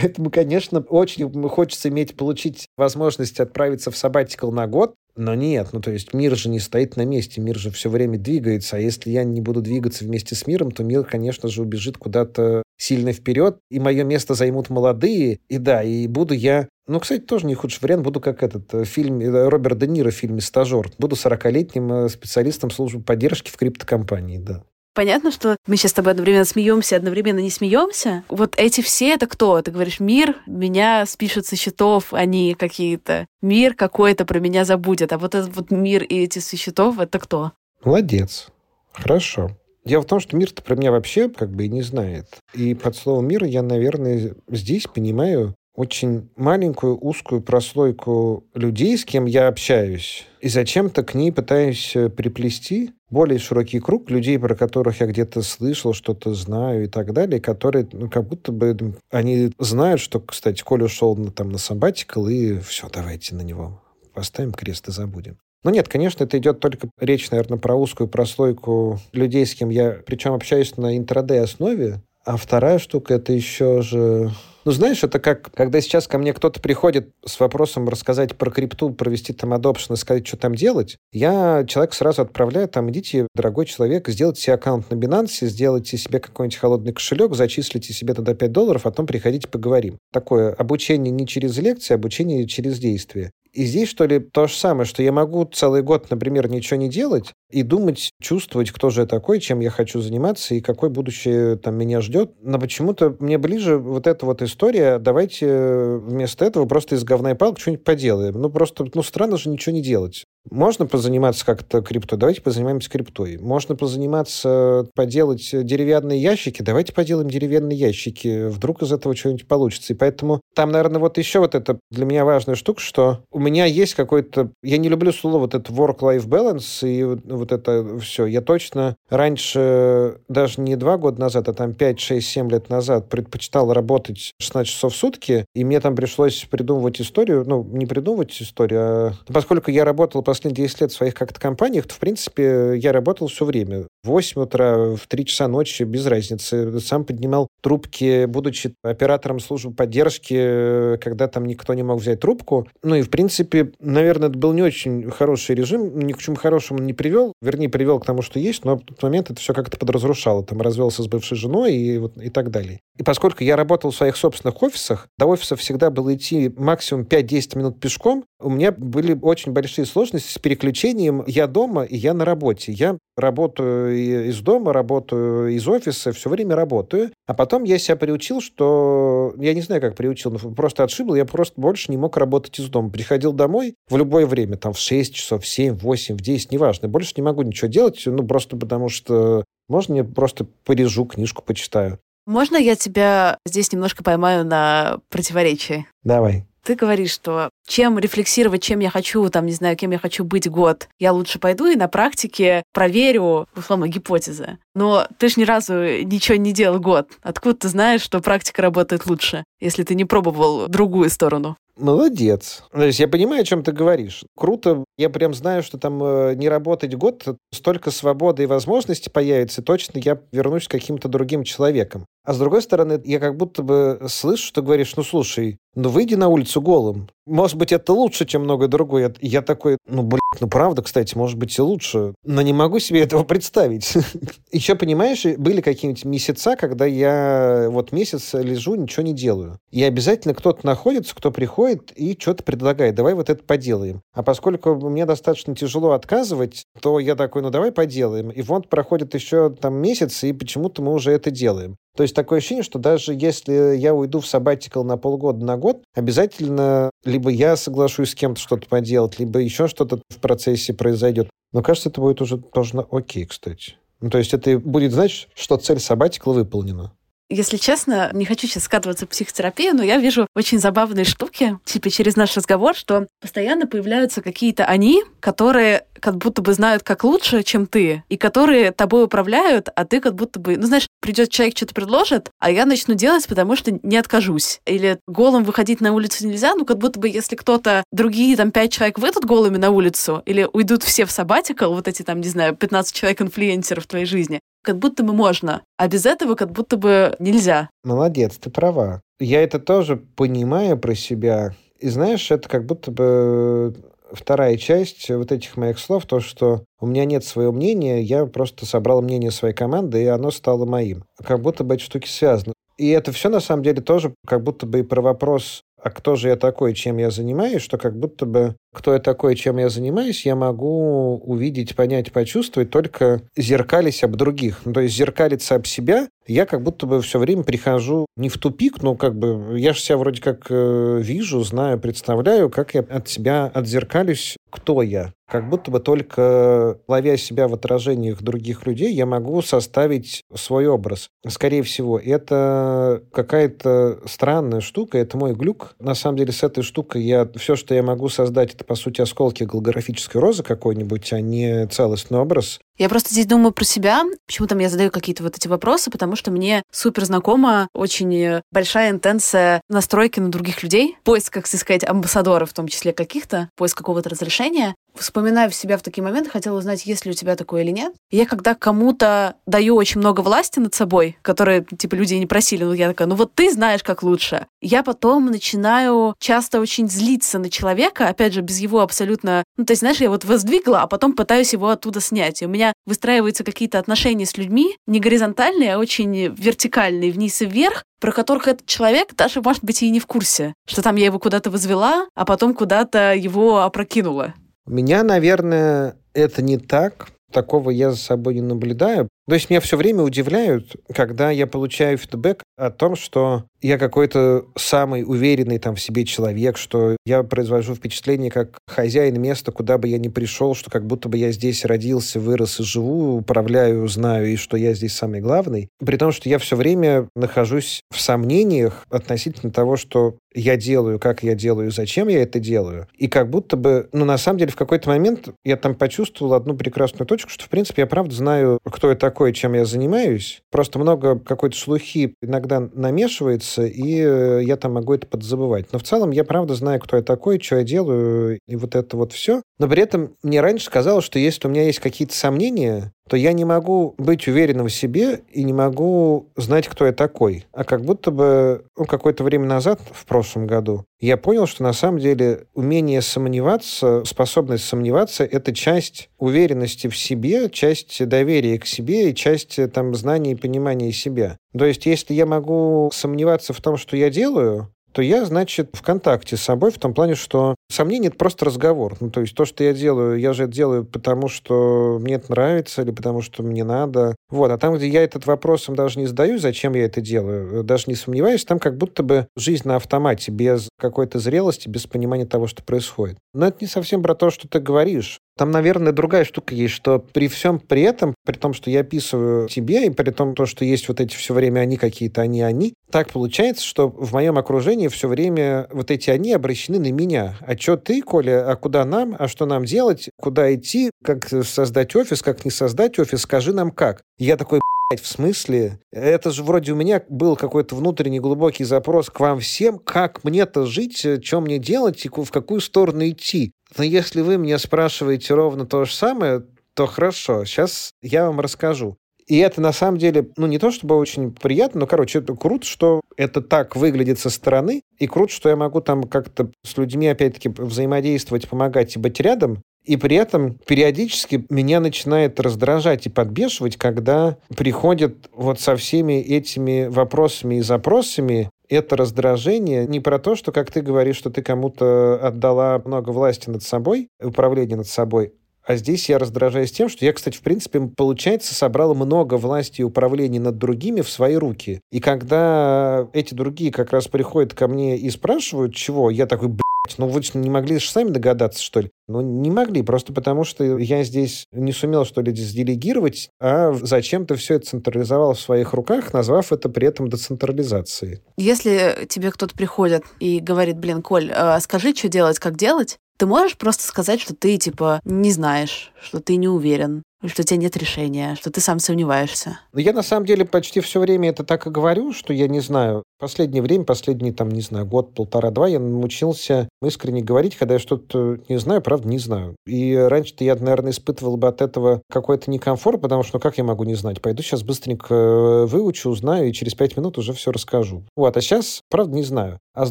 Поэтому, конечно, очень хочется иметь, получить возможность отправиться в сабатикл на год, но нет, ну то есть мир же не стоит на месте, мир же все время двигается, а если я не буду двигаться вместе с миром, то мир, конечно же, убежит куда-то сильно вперед, и мое место займут молодые, и да, и буду я ну, кстати, тоже не худший вариант. Буду как этот э, фильм э, Роберт Де Ниро в фильме «Стажер». Буду 40-летним э, специалистом службы поддержки в криптокомпании, да. Понятно, что мы сейчас с тобой одновременно смеемся, одновременно не смеемся. Вот эти все это кто? Ты говоришь, мир меня спишет со счетов, они какие-то. Мир какой-то про меня забудет. А вот этот вот мир и эти со счетов, это кто? Молодец. Хорошо. Дело в том, что мир-то про меня вообще как бы и не знает. И под словом «мир» я, наверное, здесь понимаю очень маленькую узкую прослойку людей, с кем я общаюсь, и зачем-то к ней пытаюсь э, приплести более широкий круг людей, про которых я где-то слышал, что-то знаю и так далее, которые ну, как будто бы они знают, что, кстати, Коля ушел на, там, на сабатикл, и все, давайте на него поставим крест и забудем. Но нет, конечно, это идет только речь, наверное, про узкую прослойку людей, с кем я, причем общаюсь на интрадей основе, а вторая штука, это еще же ну, знаешь, это как, когда сейчас ко мне кто-то приходит с вопросом рассказать про крипту, провести там adoption и сказать, что там делать, я человек сразу отправляю, там, идите, дорогой человек, сделайте себе аккаунт на Binance, сделайте себе какой-нибудь холодный кошелек, зачислите себе туда 5 долларов, а потом приходите поговорим. Такое обучение не через лекции, а обучение через действие. И здесь, что ли, то же самое, что я могу целый год, например, ничего не делать и думать, чувствовать, кто же я такой, чем я хочу заниматься и какое будущее там меня ждет. Но почему-то мне ближе вот эта вот история, давайте вместо этого просто из говна и палок что-нибудь поделаем. Ну, просто, ну, странно же ничего не делать. Можно позаниматься как-то крипто, давайте позанимаемся криптой. Можно позаниматься, поделать деревянные ящики, давайте поделаем деревянные ящики. Вдруг из этого что-нибудь получится. И поэтому там, наверное, вот еще вот это для меня важная штука, что у меня есть какой-то... Я не люблю слово вот это work-life balance и вот это все. Я точно раньше, даже не два года назад, а там 5, 6, 7 лет назад предпочитал работать 16 часов в сутки, и мне там пришлось придумывать историю, ну, не придумывать историю, а поскольку я работал последние 10 лет в своих как-то компаниях, то, в принципе, я работал все время. В 8 утра, в 3 часа ночи, без разницы. Сам поднимал трубки, будучи оператором службы поддержки, когда там никто не мог взять трубку. Ну и, в принципе, наверное, это был не очень хороший режим, ни к чему хорошему не привел. Вернее, привел к тому, что есть, но в тот момент это все как-то подразрушало. Там развелся с бывшей женой и, вот, и так далее. И поскольку я работал в своих собственных офисах, до офиса всегда было идти максимум 5-10 минут пешком, у меня были очень большие сложности с переключением я дома и я на работе. Я работаю из дома, работаю из офиса, все время работаю. А потом я себя приучил, что... Я не знаю, как приучил, но просто отшибл. Я просто больше не мог работать из дома. Приходил домой в любое время, там в 6 часов, в 7, в 8, в 10, неважно. Больше не могу ничего делать, ну, просто потому что... Можно я просто порежу, книжку почитаю. Можно я тебя здесь немножко поймаю на противоречии? Давай ты говоришь, что чем рефлексировать, чем я хочу, там, не знаю, кем я хочу быть год, я лучше пойду и на практике проверю, условно, гипотезы. Но ты ж ни разу ничего не делал год. Откуда ты знаешь, что практика работает лучше, если ты не пробовал другую сторону? Молодец. То есть я понимаю, о чем ты говоришь. Круто. Я прям знаю, что там э, не работать год, столько свободы и возможностей появится, точно я вернусь к каким-то другим человеком. А с другой стороны, я как будто бы слышу, что говоришь, ну слушай, ну выйди на улицу голым. Может быть, это лучше, чем многое другое. Я такой, ну, блин, ну правда, кстати, может быть и лучше. Но не могу себе этого представить. [LAUGHS] Еще, понимаешь, были какие-нибудь месяца, когда я вот месяц лежу, ничего не делаю. И обязательно кто-то находится, кто приходит и что-то предлагает. Давай вот это поделаем. А поскольку мне достаточно тяжело отказывать, то я такой, ну давай поделаем. И вот проходит еще там месяц, и почему-то мы уже это делаем. То есть такое ощущение, что даже если я уйду в сабатикл на полгода, на год, обязательно либо я соглашусь с кем-то что-то поделать, либо еще что-то в процессе произойдет. Но кажется, это будет уже тоже окей, кстати. Ну, то есть это будет значить, что цель сабатикла выполнена. Если честно, не хочу сейчас скатываться в психотерапию, но я вижу очень забавные штуки, типа через наш разговор, что постоянно появляются какие-то они, которые как будто бы знают, как лучше, чем ты, и которые тобой управляют, а ты как будто бы, ну, знаешь, придет человек, что-то предложит, а я начну делать, потому что не откажусь. Или голым выходить на улицу нельзя, ну, как будто бы, если кто-то, другие там пять человек выйдут голыми на улицу, или уйдут все в сабатикл, вот эти там, не знаю, 15 человек-инфлюенсеров в твоей жизни, как будто бы можно, а без этого как будто бы нельзя. Молодец, ты права. Я это тоже понимаю про себя. И знаешь, это как будто бы вторая часть вот этих моих слов, то, что у меня нет своего мнения, я просто собрал мнение своей команды, и оно стало моим. Как будто бы эти штуки связаны. И это все, на самом деле, тоже как будто бы и про вопрос, а кто же я такой, чем я занимаюсь, что как будто бы кто я такой, чем я занимаюсь, я могу увидеть, понять, почувствовать, только зеркались об других. Ну, то есть зеркалиться об себя, я как будто бы все время прихожу не в тупик, но как бы я же себя вроде как э, вижу, знаю, представляю, как я от себя отзеркалюсь, кто я. Как будто бы только ловя себя в отражениях других людей, я могу составить свой образ. Скорее всего, это какая-то странная штука, это мой глюк. На самом деле, с этой штукой я все, что я могу создать, это, по сути, осколки голографической розы какой-нибудь, а не целостный образ. Я просто здесь думаю про себя. Почему там я задаю какие-то вот эти вопросы? Потому что мне супер знакома очень большая интенция настройки на других людей. Поиск, как сказать, амбассадоров, в том числе каких-то, поиск какого-то разрешения. Вспоминаю себя в такие моменты, хотела узнать, есть ли у тебя такое или нет. я когда кому-то даю очень много власти над собой, которые, типа, люди не просили, ну я такая, ну вот ты знаешь, как лучше. Я потом начинаю часто очень злиться на человека, опять же, без его абсолютно... Ну, то есть, знаешь, я вот воздвигла, а потом пытаюсь его оттуда снять. И у меня выстраиваются какие-то отношения с людьми, не горизонтальные, а очень вертикальные, вниз и вверх, про которых этот человек даже, может быть, и не в курсе, что там я его куда-то возвела, а потом куда-то его опрокинула. У меня, наверное, это не так. Такого я за собой не наблюдаю. То есть меня все время удивляют, когда я получаю фидбэк о том, что я какой-то самый уверенный там в себе человек, что я произвожу впечатление как хозяин места, куда бы я ни пришел, что как будто бы я здесь родился, вырос и живу, управляю, знаю, и что я здесь самый главный. При том, что я все время нахожусь в сомнениях относительно того, что я делаю, как я делаю, зачем я это делаю. И как будто бы, ну, на самом деле, в какой-то момент я там почувствовал одну прекрасную точку, что, в принципе, я правда знаю, кто я такой, такое, чем я занимаюсь. Просто много какой-то шлухи иногда намешивается, и э, я там могу это подзабывать. Но в целом я правда знаю, кто я такой, что я делаю, и вот это вот все. Но при этом мне раньше казалось, что если у меня есть какие-то сомнения, то я не могу быть уверенным в себе и не могу знать, кто я такой. А как будто бы ну, какое-то время назад, в прошлом году, я понял, что на самом деле умение сомневаться, способность сомневаться — это часть уверенности в себе, часть доверия к себе и часть там, знаний и понимания себя. То есть если я могу сомневаться в том, что я делаю, то я, значит, в контакте с собой в том плане, что Сомнение — это просто разговор. Ну, то есть то, что я делаю, я же это делаю потому, что мне это нравится или потому, что мне надо. Вот. А там, где я этот вопросом даже не задаю, зачем я это делаю, даже не сомневаюсь, там как будто бы жизнь на автомате, без какой-то зрелости, без понимания того, что происходит. Но это не совсем про то, что ты говоришь. Там, наверное, другая штука есть, что при всем при этом, при том, что я описываю тебе, и при том, то, что есть вот эти все время они какие-то, они, они, так получается, что в моем окружении все время вот эти они обращены на меня. А что ты, Коля, а куда нам, а что нам делать, куда идти, как создать офис, как не создать офис, скажи нам как. Я такой, в смысле? Это же вроде у меня был какой-то внутренний глубокий запрос к вам всем, как мне-то жить, что мне делать и в какую сторону идти. Но если вы меня спрашиваете ровно то же самое, то хорошо, сейчас я вам расскажу. И это на самом деле, ну, не то чтобы очень приятно, но, короче, это круто, что это так выглядит со стороны, и круто, что я могу там как-то с людьми, опять-таки, взаимодействовать, помогать и быть рядом, и при этом периодически меня начинает раздражать и подбешивать, когда приходят вот со всеми этими вопросами и запросами это раздражение не про то, что, как ты говоришь, что ты кому-то отдала много власти над собой, управления над собой, а здесь я раздражаюсь тем, что я, кстати, в принципе, получается, собрал много власти и управления над другими в свои руки. И когда эти другие как раз приходят ко мне и спрашивают, чего, я такой, ну вы не могли же сами догадаться, что ли? Ну, не могли, просто потому что я здесь не сумел что ли сделегировать, а зачем-то все это централизовал в своих руках, назвав это при этом децентрализацией. Если тебе кто-то приходит и говорит, блин, Коль, а скажи, что делать, как делать, ты можешь просто сказать, что ты, типа, не знаешь, что ты не уверен, что у тебя нет решения, что ты сам сомневаешься. Ну, я на самом деле почти все время это так и говорю, что я не знаю. Последнее время, последний, там, не знаю, год, полтора-два, я научился искренне говорить, когда я что-то не знаю, правда, не знаю. И раньше-то я, наверное, испытывал бы от этого какой-то некомфорт, потому что, ну, как я могу не знать? Пойду сейчас быстренько э, выучу, узнаю, и через пять минут уже все расскажу. Вот, а сейчас, правда, не знаю. А с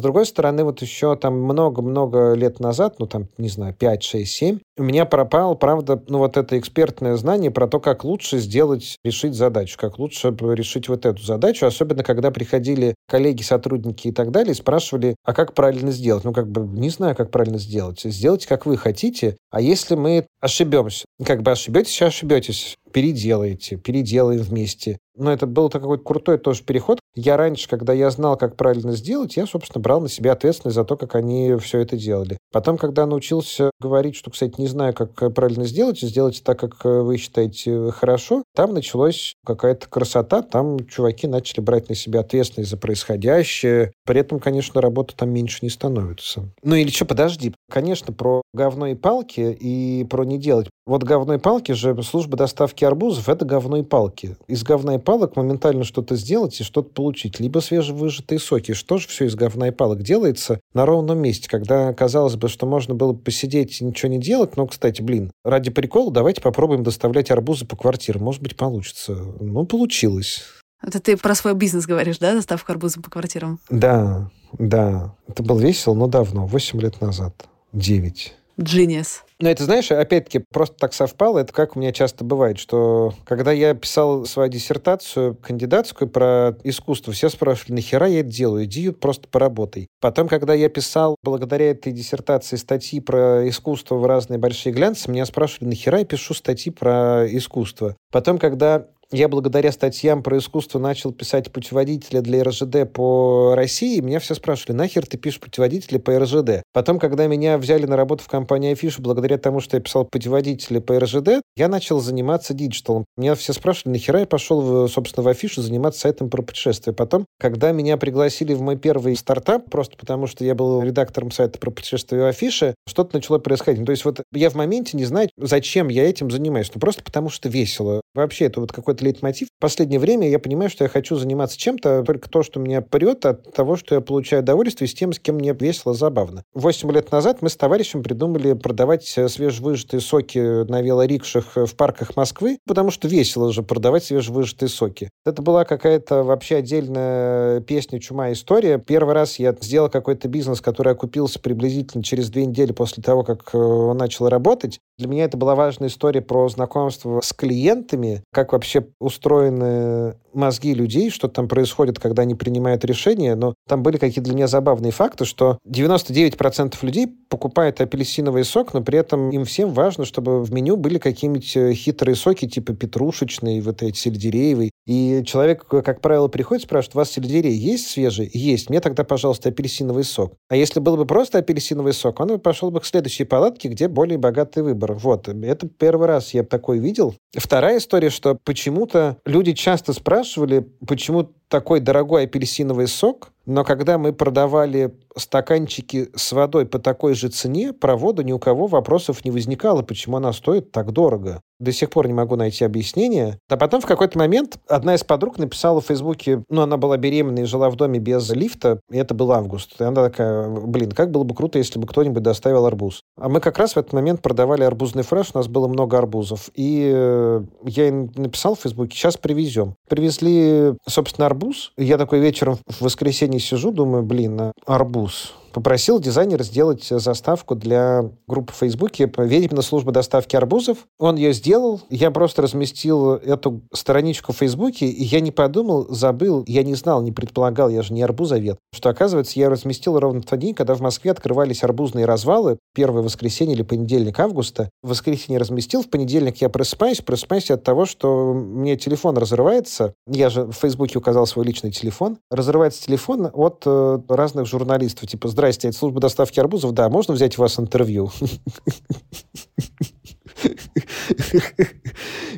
другой стороны, вот еще там много-много лет назад, ну, там, не знаю, 5, 6, 7, у меня пропал, правда, ну, вот это экспертное знание про то, как лучше сделать, решить задачу, как лучше решить вот эту задачу, особенно когда приходили коллеги, сотрудники и так далее, спрашивали, а как правильно сделать? Ну, как бы, не знаю, как правильно сделать. Сделайте, как вы хотите, а если мы ошибемся? Как бы ошибетесь, ошибетесь переделаете, переделаем вместе. Но это был такой крутой тоже переход. Я раньше, когда я знал, как правильно сделать, я, собственно, брал на себя ответственность за то, как они все это делали. Потом, когда научился говорить, что, кстати, не знаю, как правильно сделать, сделайте так, как вы считаете хорошо, там началась какая-то красота, там чуваки начали брать на себя ответственность за происходящее. При этом, конечно, работа там меньше не становится. Ну или что, подожди. Конечно, про говно и палки и про не делать. Вот говно и палки же, служба доставки арбузов, это говно и палки. Из говна и палок моментально что-то сделать и что-то получить. Либо свежевыжатые соки. Что же все из говна и палок делается на ровном месте, когда казалось бы, что можно было посидеть и ничего не делать. Но, кстати, блин, ради прикола давайте попробуем доставлять арбузы по квартирам. Может быть, получится. Ну, получилось. Это ты про свой бизнес говоришь, да, доставка арбуза по квартирам? Да, да. Это было весело, но давно, 8 лет назад. 9. Genius. Но это, знаешь, опять-таки, просто так совпало. Это как у меня часто бывает, что когда я писал свою диссертацию кандидатскую про искусство, все спрашивали, нахера я это делаю? Иди просто поработай. Потом, когда я писал, благодаря этой диссертации, статьи про искусство в разные большие глянцы, меня спрашивали, нахера я пишу статьи про искусство? Потом, когда я благодаря статьям про искусство начал писать путеводители для РЖД по России. Меня все спрашивали, нахер ты пишешь путеводители по РЖД? Потом, когда меня взяли на работу в компанию Афишу, благодаря тому, что я писал путеводители по РЖД, я начал заниматься digital ом. Меня все спрашивали, нахера я пошел, собственно, в Афишу заниматься сайтом про путешествия. Потом, когда меня пригласили в мой первый стартап, просто потому что я был редактором сайта про путешествия в Афише, что-то начало происходить. Ну, то есть вот я в моменте не знаю, зачем я этим занимаюсь. Ну, просто потому что весело. Вообще, это вот какой-то лейтмотив. В последнее время я понимаю, что я хочу заниматься чем-то, только то, что меня прет от того, что я получаю удовольствие с тем, с кем мне весело, забавно. Восемь лет назад мы с товарищем придумали продавать э, свежевыжатые соки на велорикшах в парках Москвы, потому что весело же продавать свежевыжатые соки. Это была какая-то вообще отдельная песня «Чума история». Первый раз я сделал какой-то бизнес, который окупился приблизительно через две недели после того, как э, он начал работать. Для меня это была важная история про знакомство с клиентами, как вообще устроены мозги людей, что там происходит, когда они принимают решения. Но там были какие-то для меня забавные факты, что 99% людей покупают апельсиновый сок, но при этом им всем важно, чтобы в меню были какие-нибудь э, хитрые соки, типа петрушечный, вот эти сельдереевый. И человек, как правило, приходит, спрашивает, у вас сельдерей есть свежий? Есть. Мне тогда, пожалуйста, апельсиновый сок. А если был бы просто апельсиновый сок, он бы пошел бы к следующей палатке, где более богатый выбор. Вот. Это первый раз я такой видел. Вторая история, что почему-то люди часто спрашивали, почему такой дорогой апельсиновый сок, но когда мы продавали стаканчики с водой по такой же цене, про воду ни у кого вопросов не возникало, почему она стоит так дорого. До сих пор не могу найти объяснение. А потом в какой-то момент одна из подруг написала в Фейсбуке, ну, она была беременна и жила в доме без лифта, и это был август. И она такая, блин, как было бы круто, если бы кто-нибудь доставил арбуз. А мы как раз в этот момент продавали арбузный фреш, у нас было много арбузов. И э, я ей написал в Фейсбуке, сейчас привезем. Привезли, собственно, арбуз. Я такой вечером в воскресенье сижу, думаю, блин, арбуз попросил дизайнера сделать заставку для группы в Фейсбуке «Ведьмина служба доставки арбузов». Он ее сделал. Я просто разместил эту страничку в Фейсбуке, и я не подумал, забыл, я не знал, не предполагал, я же не арбузовед, что, оказывается, я разместил ровно в тот день, когда в Москве открывались арбузные развалы, первое воскресенье или понедельник августа. В воскресенье разместил, в понедельник я просыпаюсь, просыпаюсь от того, что мне телефон разрывается. Я же в Фейсбуке указал свой личный телефон. Разрывается телефон от э, разных журналистов, типа Здрасте, это служба доставки арбузов. Да, можно взять у вас интервью?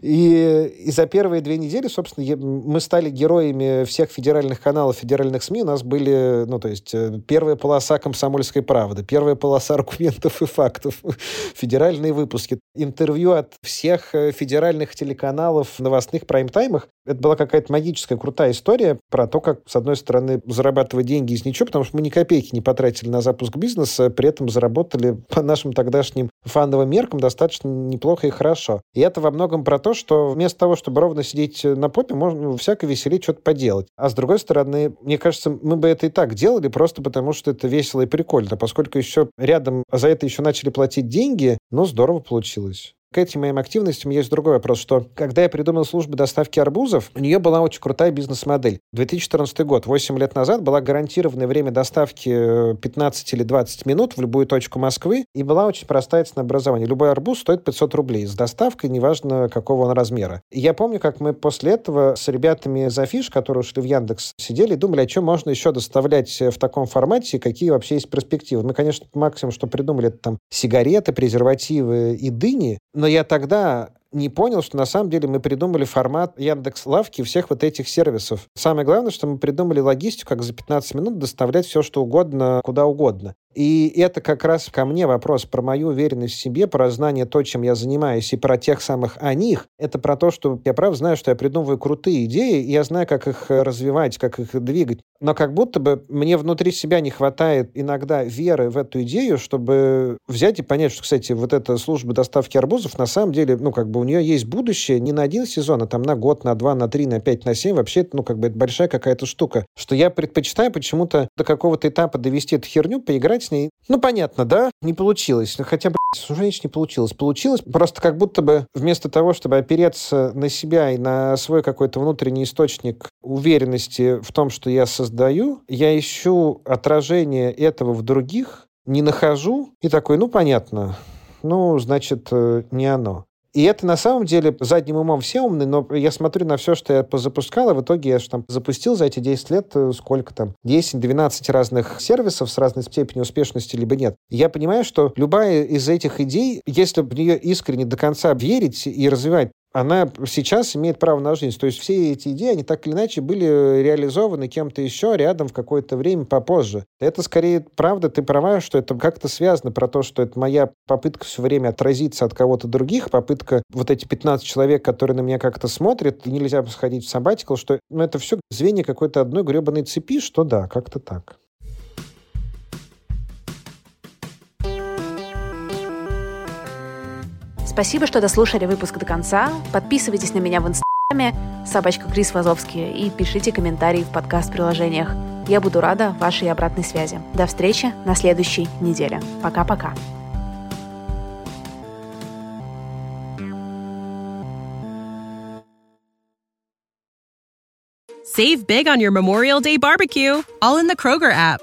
И, и за первые две недели, собственно, мы стали героями всех федеральных каналов, федеральных СМИ. У нас были, ну, то есть, э, первая полоса «Комсомольской правды», первая полоса аргументов и фактов, федеральные выпуски, интервью от всех э, федеральных телеканалов новостных прайм-таймах. Это была какая-то магическая, крутая история про то, как, с одной стороны, зарабатывать деньги из ничего, потому что мы ни копейки не потратили на запуск бизнеса, при этом заработали [LAUGHS] по нашим тогдашним фановым меркам достаточно неплохо и хорошо. И это во многом про то, что вместо того, чтобы ровно сидеть на попе, можно всяко веселить что-то поделать. А с другой стороны, мне кажется, мы бы это и так делали, просто потому что это весело и прикольно. Поскольку еще рядом за это еще начали платить деньги, ну, здорово получилось. К этим моим активностям есть другой вопрос, что когда я придумал службу доставки арбузов, у нее была очень крутая бизнес-модель. 2014 год, 8 лет назад, была гарантированное время доставки 15 э, или 20 минут в любую точку Москвы, и была очень простая ценообразование. Любой арбуз стоит 500 рублей с доставкой, неважно какого он размера. И я помню, как мы после этого с ребятами за фиш, которые ушли в Яндекс, сидели и думали, а что можно еще доставлять в таком формате, какие вообще есть перспективы. Мы, конечно, максимум, что придумали, это там сигареты, презервативы и дыни, но я тогда не понял, что на самом деле мы придумали формат Яндекс Лавки всех вот этих сервисов. Самое главное, что мы придумали логистику, как за 15 минут доставлять все, что угодно, куда угодно. И это как раз ко мне вопрос про мою уверенность в себе, про знание то, чем я занимаюсь, и про тех самых о них. Это про то, что я прав знаю, что я придумываю крутые идеи, и я знаю, как их развивать, как их двигать. Но как будто бы мне внутри себя не хватает иногда веры в эту идею, чтобы взять и понять, что, кстати, вот эта служба доставки арбузов, на самом деле, ну, как бы у нее есть будущее не на один сезон, а там на год, на два, на три, на пять, на семь. Вообще, ну, как бы это большая какая-то штука. Что я предпочитаю почему-то до какого-то этапа довести эту херню, поиграть с ней. Ну, понятно, да? Не получилось. Ну, хотя, блядь, уже не получилось. Получилось просто как будто бы вместо того, чтобы опереться на себя и на свой какой-то внутренний источник уверенности в том, что я создаю, я ищу отражение этого в других, не нахожу и такой, ну, понятно, ну, значит, э, не оно. И это на самом деле задним умом все умны, но я смотрю на все, что я запускал, и в итоге я же там запустил за эти 10 лет э, сколько там, 10-12 разных сервисов с разной степенью успешности, либо нет. Я понимаю, что любая из этих идей, если в нее искренне до конца верить и развивать, она сейчас имеет право на жизнь. То есть все эти идеи, они так или иначе были реализованы кем-то еще рядом в какое-то время попозже. Это скорее правда, ты права, что это как-то связано про то, что это моя попытка все время отразиться от кого-то других, попытка вот эти 15 человек, которые на меня как-то смотрят, и нельзя сходить в сабатикл, что ну, это все звенья какой-то одной гребаной цепи, что да, как-то так. Спасибо, что дослушали выпуск до конца. Подписывайтесь на меня в инстаграме собачка Крис Вазовский и пишите комментарии в подкаст-приложениях. Я буду рада вашей обратной связи. До встречи на следующей неделе. Пока-пока. Save big on your Memorial Day barbecue, all in the Kroger app.